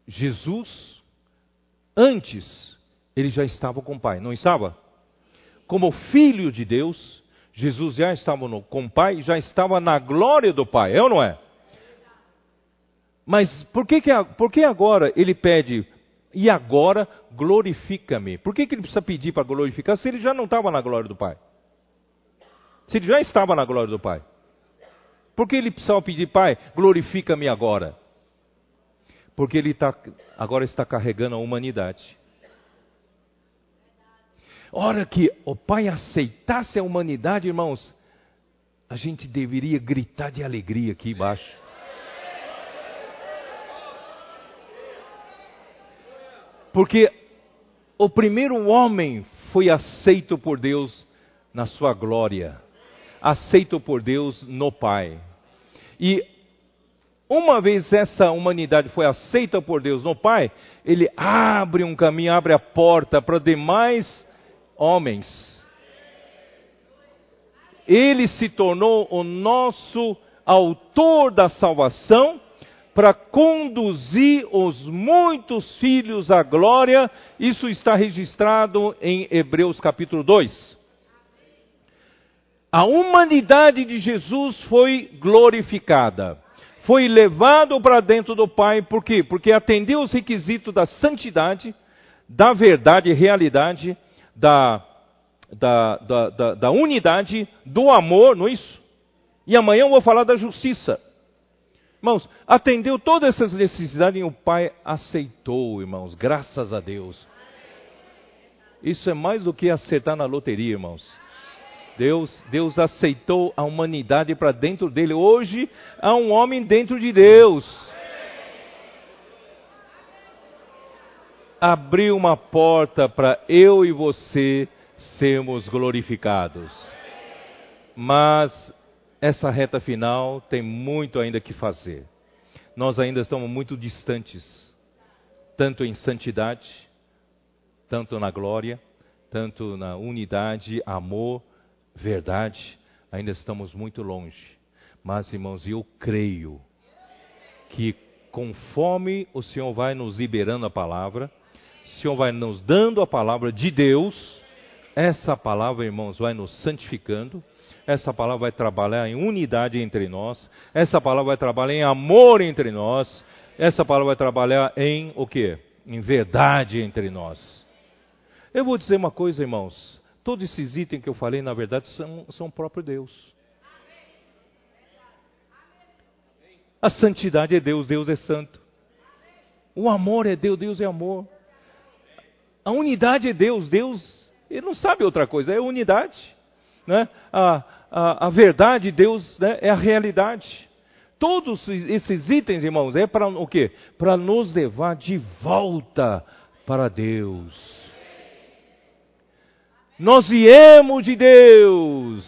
Jesus, antes ele já estava com o Pai, não estava? Como filho de Deus, Jesus já estava no, com o Pai, já estava na glória do Pai, é ou não é? Mas por que, que, por que agora ele pede, e agora glorifica-me? Por que, que ele precisa pedir para glorificar se ele já não estava na glória do Pai? Se ele já estava na glória do Pai? Por que ele precisava pedir, Pai, glorifica-me agora? Porque ele tá, agora está carregando a humanidade hora que o Pai aceitasse a humanidade, irmãos, a gente deveria gritar de alegria aqui embaixo. Porque o primeiro homem foi aceito por Deus na sua glória, aceito por Deus no Pai. E uma vez essa humanidade foi aceita por Deus no Pai, ele abre um caminho, abre a porta para demais homens. Ele se tornou o nosso autor da salvação para conduzir os muitos filhos à glória. Isso está registrado em Hebreus capítulo 2. A humanidade de Jesus foi glorificada, foi levado para dentro do Pai, por quê? Porque atendeu os requisitos da santidade, da verdade e realidade, da, da, da, da, da unidade, do amor, não é isso? E amanhã eu vou falar da justiça. Irmãos, atendeu todas essas necessidades e o Pai aceitou, irmãos, graças a Deus. Isso é mais do que acertar na loteria, irmãos. Deus, Deus aceitou a humanidade para dentro dele. Hoje há um homem dentro de Deus. Abriu uma porta para eu e você sermos glorificados. Mas essa reta final tem muito ainda que fazer. Nós ainda estamos muito distantes, tanto em santidade, tanto na glória, tanto na unidade, amor, verdade, ainda estamos muito longe. Mas, irmãos, eu creio que conforme o Senhor vai nos liberando a palavra, o Senhor vai nos dando a palavra de Deus, essa palavra, irmãos, vai nos santificando, essa palavra vai trabalhar em unidade entre nós. Essa palavra vai trabalhar em amor entre nós. Essa palavra vai trabalhar em o quê? Em verdade entre nós. Eu vou dizer uma coisa, irmãos. Todos esses itens que eu falei, na verdade, são, são o próprio Deus. A santidade é Deus, Deus é santo. O amor é Deus, Deus é amor. A unidade é Deus, Deus, ele não sabe outra coisa, é unidade. Né? A, a, a verdade, Deus né, é a realidade. Todos esses itens, irmãos, é para o quê? Para nos levar de volta para Deus. Nós viemos de Deus.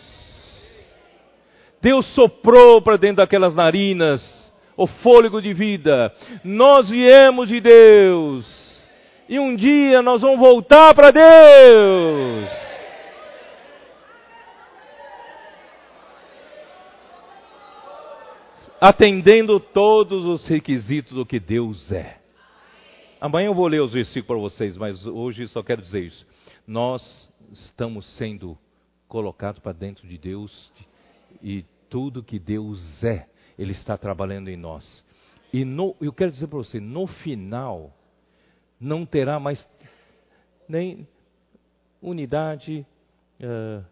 Deus soprou para dentro daquelas narinas o fôlego de vida. Nós viemos de Deus. E um dia nós vamos voltar para Deus. atendendo todos os requisitos do que Deus é. Amanhã eu vou ler os versículos para vocês, mas hoje só quero dizer isso. Nós estamos sendo colocados para dentro de Deus e tudo que Deus é, Ele está trabalhando em nós. E no, eu quero dizer para você, no final, não terá mais nem unidade, uh,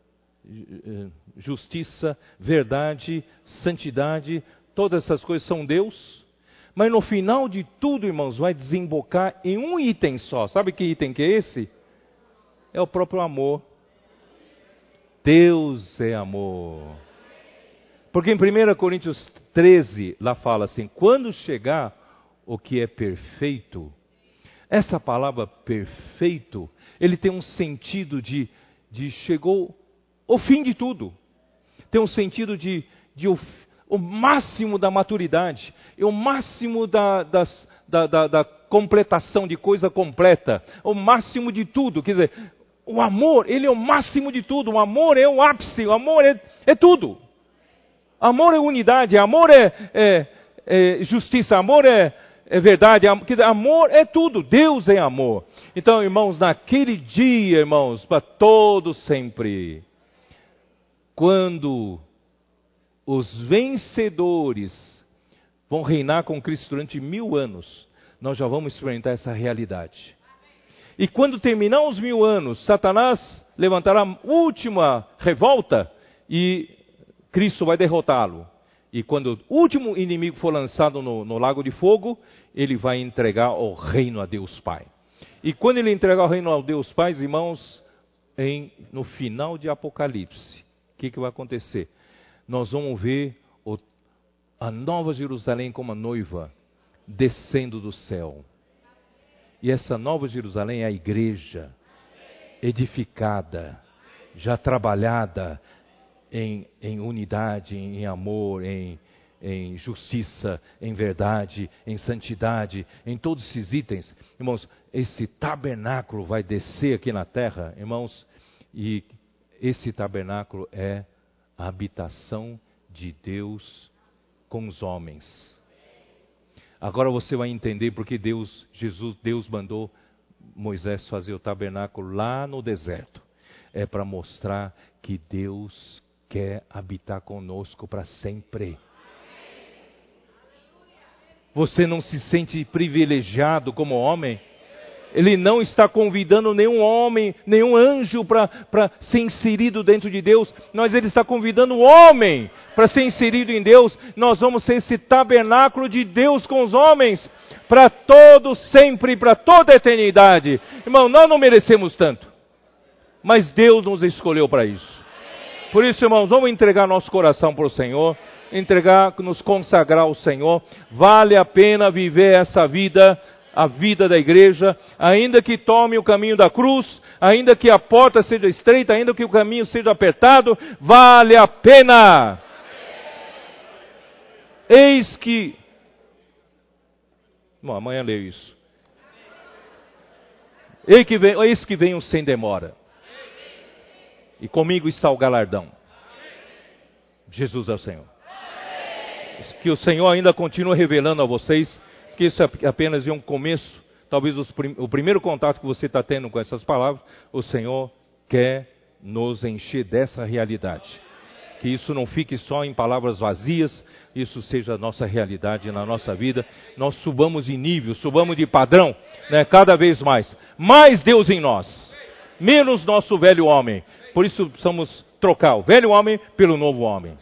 justiça, verdade, santidade, todas essas coisas são Deus, mas no final de tudo, irmãos, vai desembocar em um item só. Sabe que item que é esse? É o próprio amor. Deus é amor. Porque em 1 Coríntios 13, lá fala assim: quando chegar o que é perfeito, essa palavra perfeito, ele tem um sentido de, de chegou o fim de tudo. Tem um sentido de, de o máximo da maturidade, e o máximo da, das, da, da, da completação de coisa completa, o máximo de tudo. Quer dizer, o amor, ele é o máximo de tudo, o amor é o ápice, o amor é, é tudo. Amor é unidade, amor é, é, é justiça, amor é, é verdade, amor é tudo, Deus é amor. Então, irmãos, naquele dia, irmãos, para todos sempre, quando os vencedores vão reinar com Cristo durante mil anos, nós já vamos experimentar essa realidade. E quando terminar os mil anos, Satanás levantará a última revolta e Cristo vai derrotá-lo. E quando o último inimigo for lançado no, no, lago de fogo, ele vai entregar o reino a Deus Pai. E quando ele entregar o reino a Deus Pai, irmãos, em, no final de Apocalipse, o que, que vai acontecer? nós vamos ver o, a nova Jerusalém como a noiva descendo do céu. E essa nova Jerusalém é a igreja edificada, já trabalhada em, em unidade, em amor, em, em justiça, em verdade, em santidade, em todos esses itens. Irmãos, esse tabernáculo vai descer aqui na terra, irmãos, e esse tabernáculo é a habitação de Deus com os homens. Agora você vai entender porque Deus, Jesus, Deus mandou Moisés fazer o tabernáculo lá no deserto. É para mostrar que Deus quer habitar conosco para sempre. Você não se sente privilegiado como homem? Ele não está convidando nenhum homem, nenhum anjo para ser inserido dentro de Deus, mas ele está convidando o homem para ser inserido em Deus. Nós vamos ser esse tabernáculo de Deus com os homens, para todo sempre, para toda a eternidade. Irmão, nós não merecemos tanto, mas Deus nos escolheu para isso. Por isso, irmãos, vamos entregar nosso coração para o Senhor, entregar, nos consagrar ao Senhor. Vale a pena viver essa vida a vida da igreja, ainda que tome o caminho da cruz, ainda que a porta seja estreita, ainda que o caminho seja apertado, vale a pena. Eis que. Bom, amanhã leio isso. Eis que, eis que venho sem demora. E comigo está o galardão. Jesus é o Senhor. Que o Senhor ainda continue revelando a vocês que isso é apenas um começo, talvez prim o primeiro contato que você está tendo com essas palavras, o Senhor quer nos encher dessa realidade. Que isso não fique só em palavras vazias, isso seja a nossa realidade na nossa vida. Nós subamos de nível, subamos de padrão, né, cada vez mais. Mais Deus em nós, menos nosso velho homem. Por isso precisamos trocar o velho homem pelo novo homem.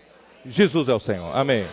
Jesus é o Senhor. Amém.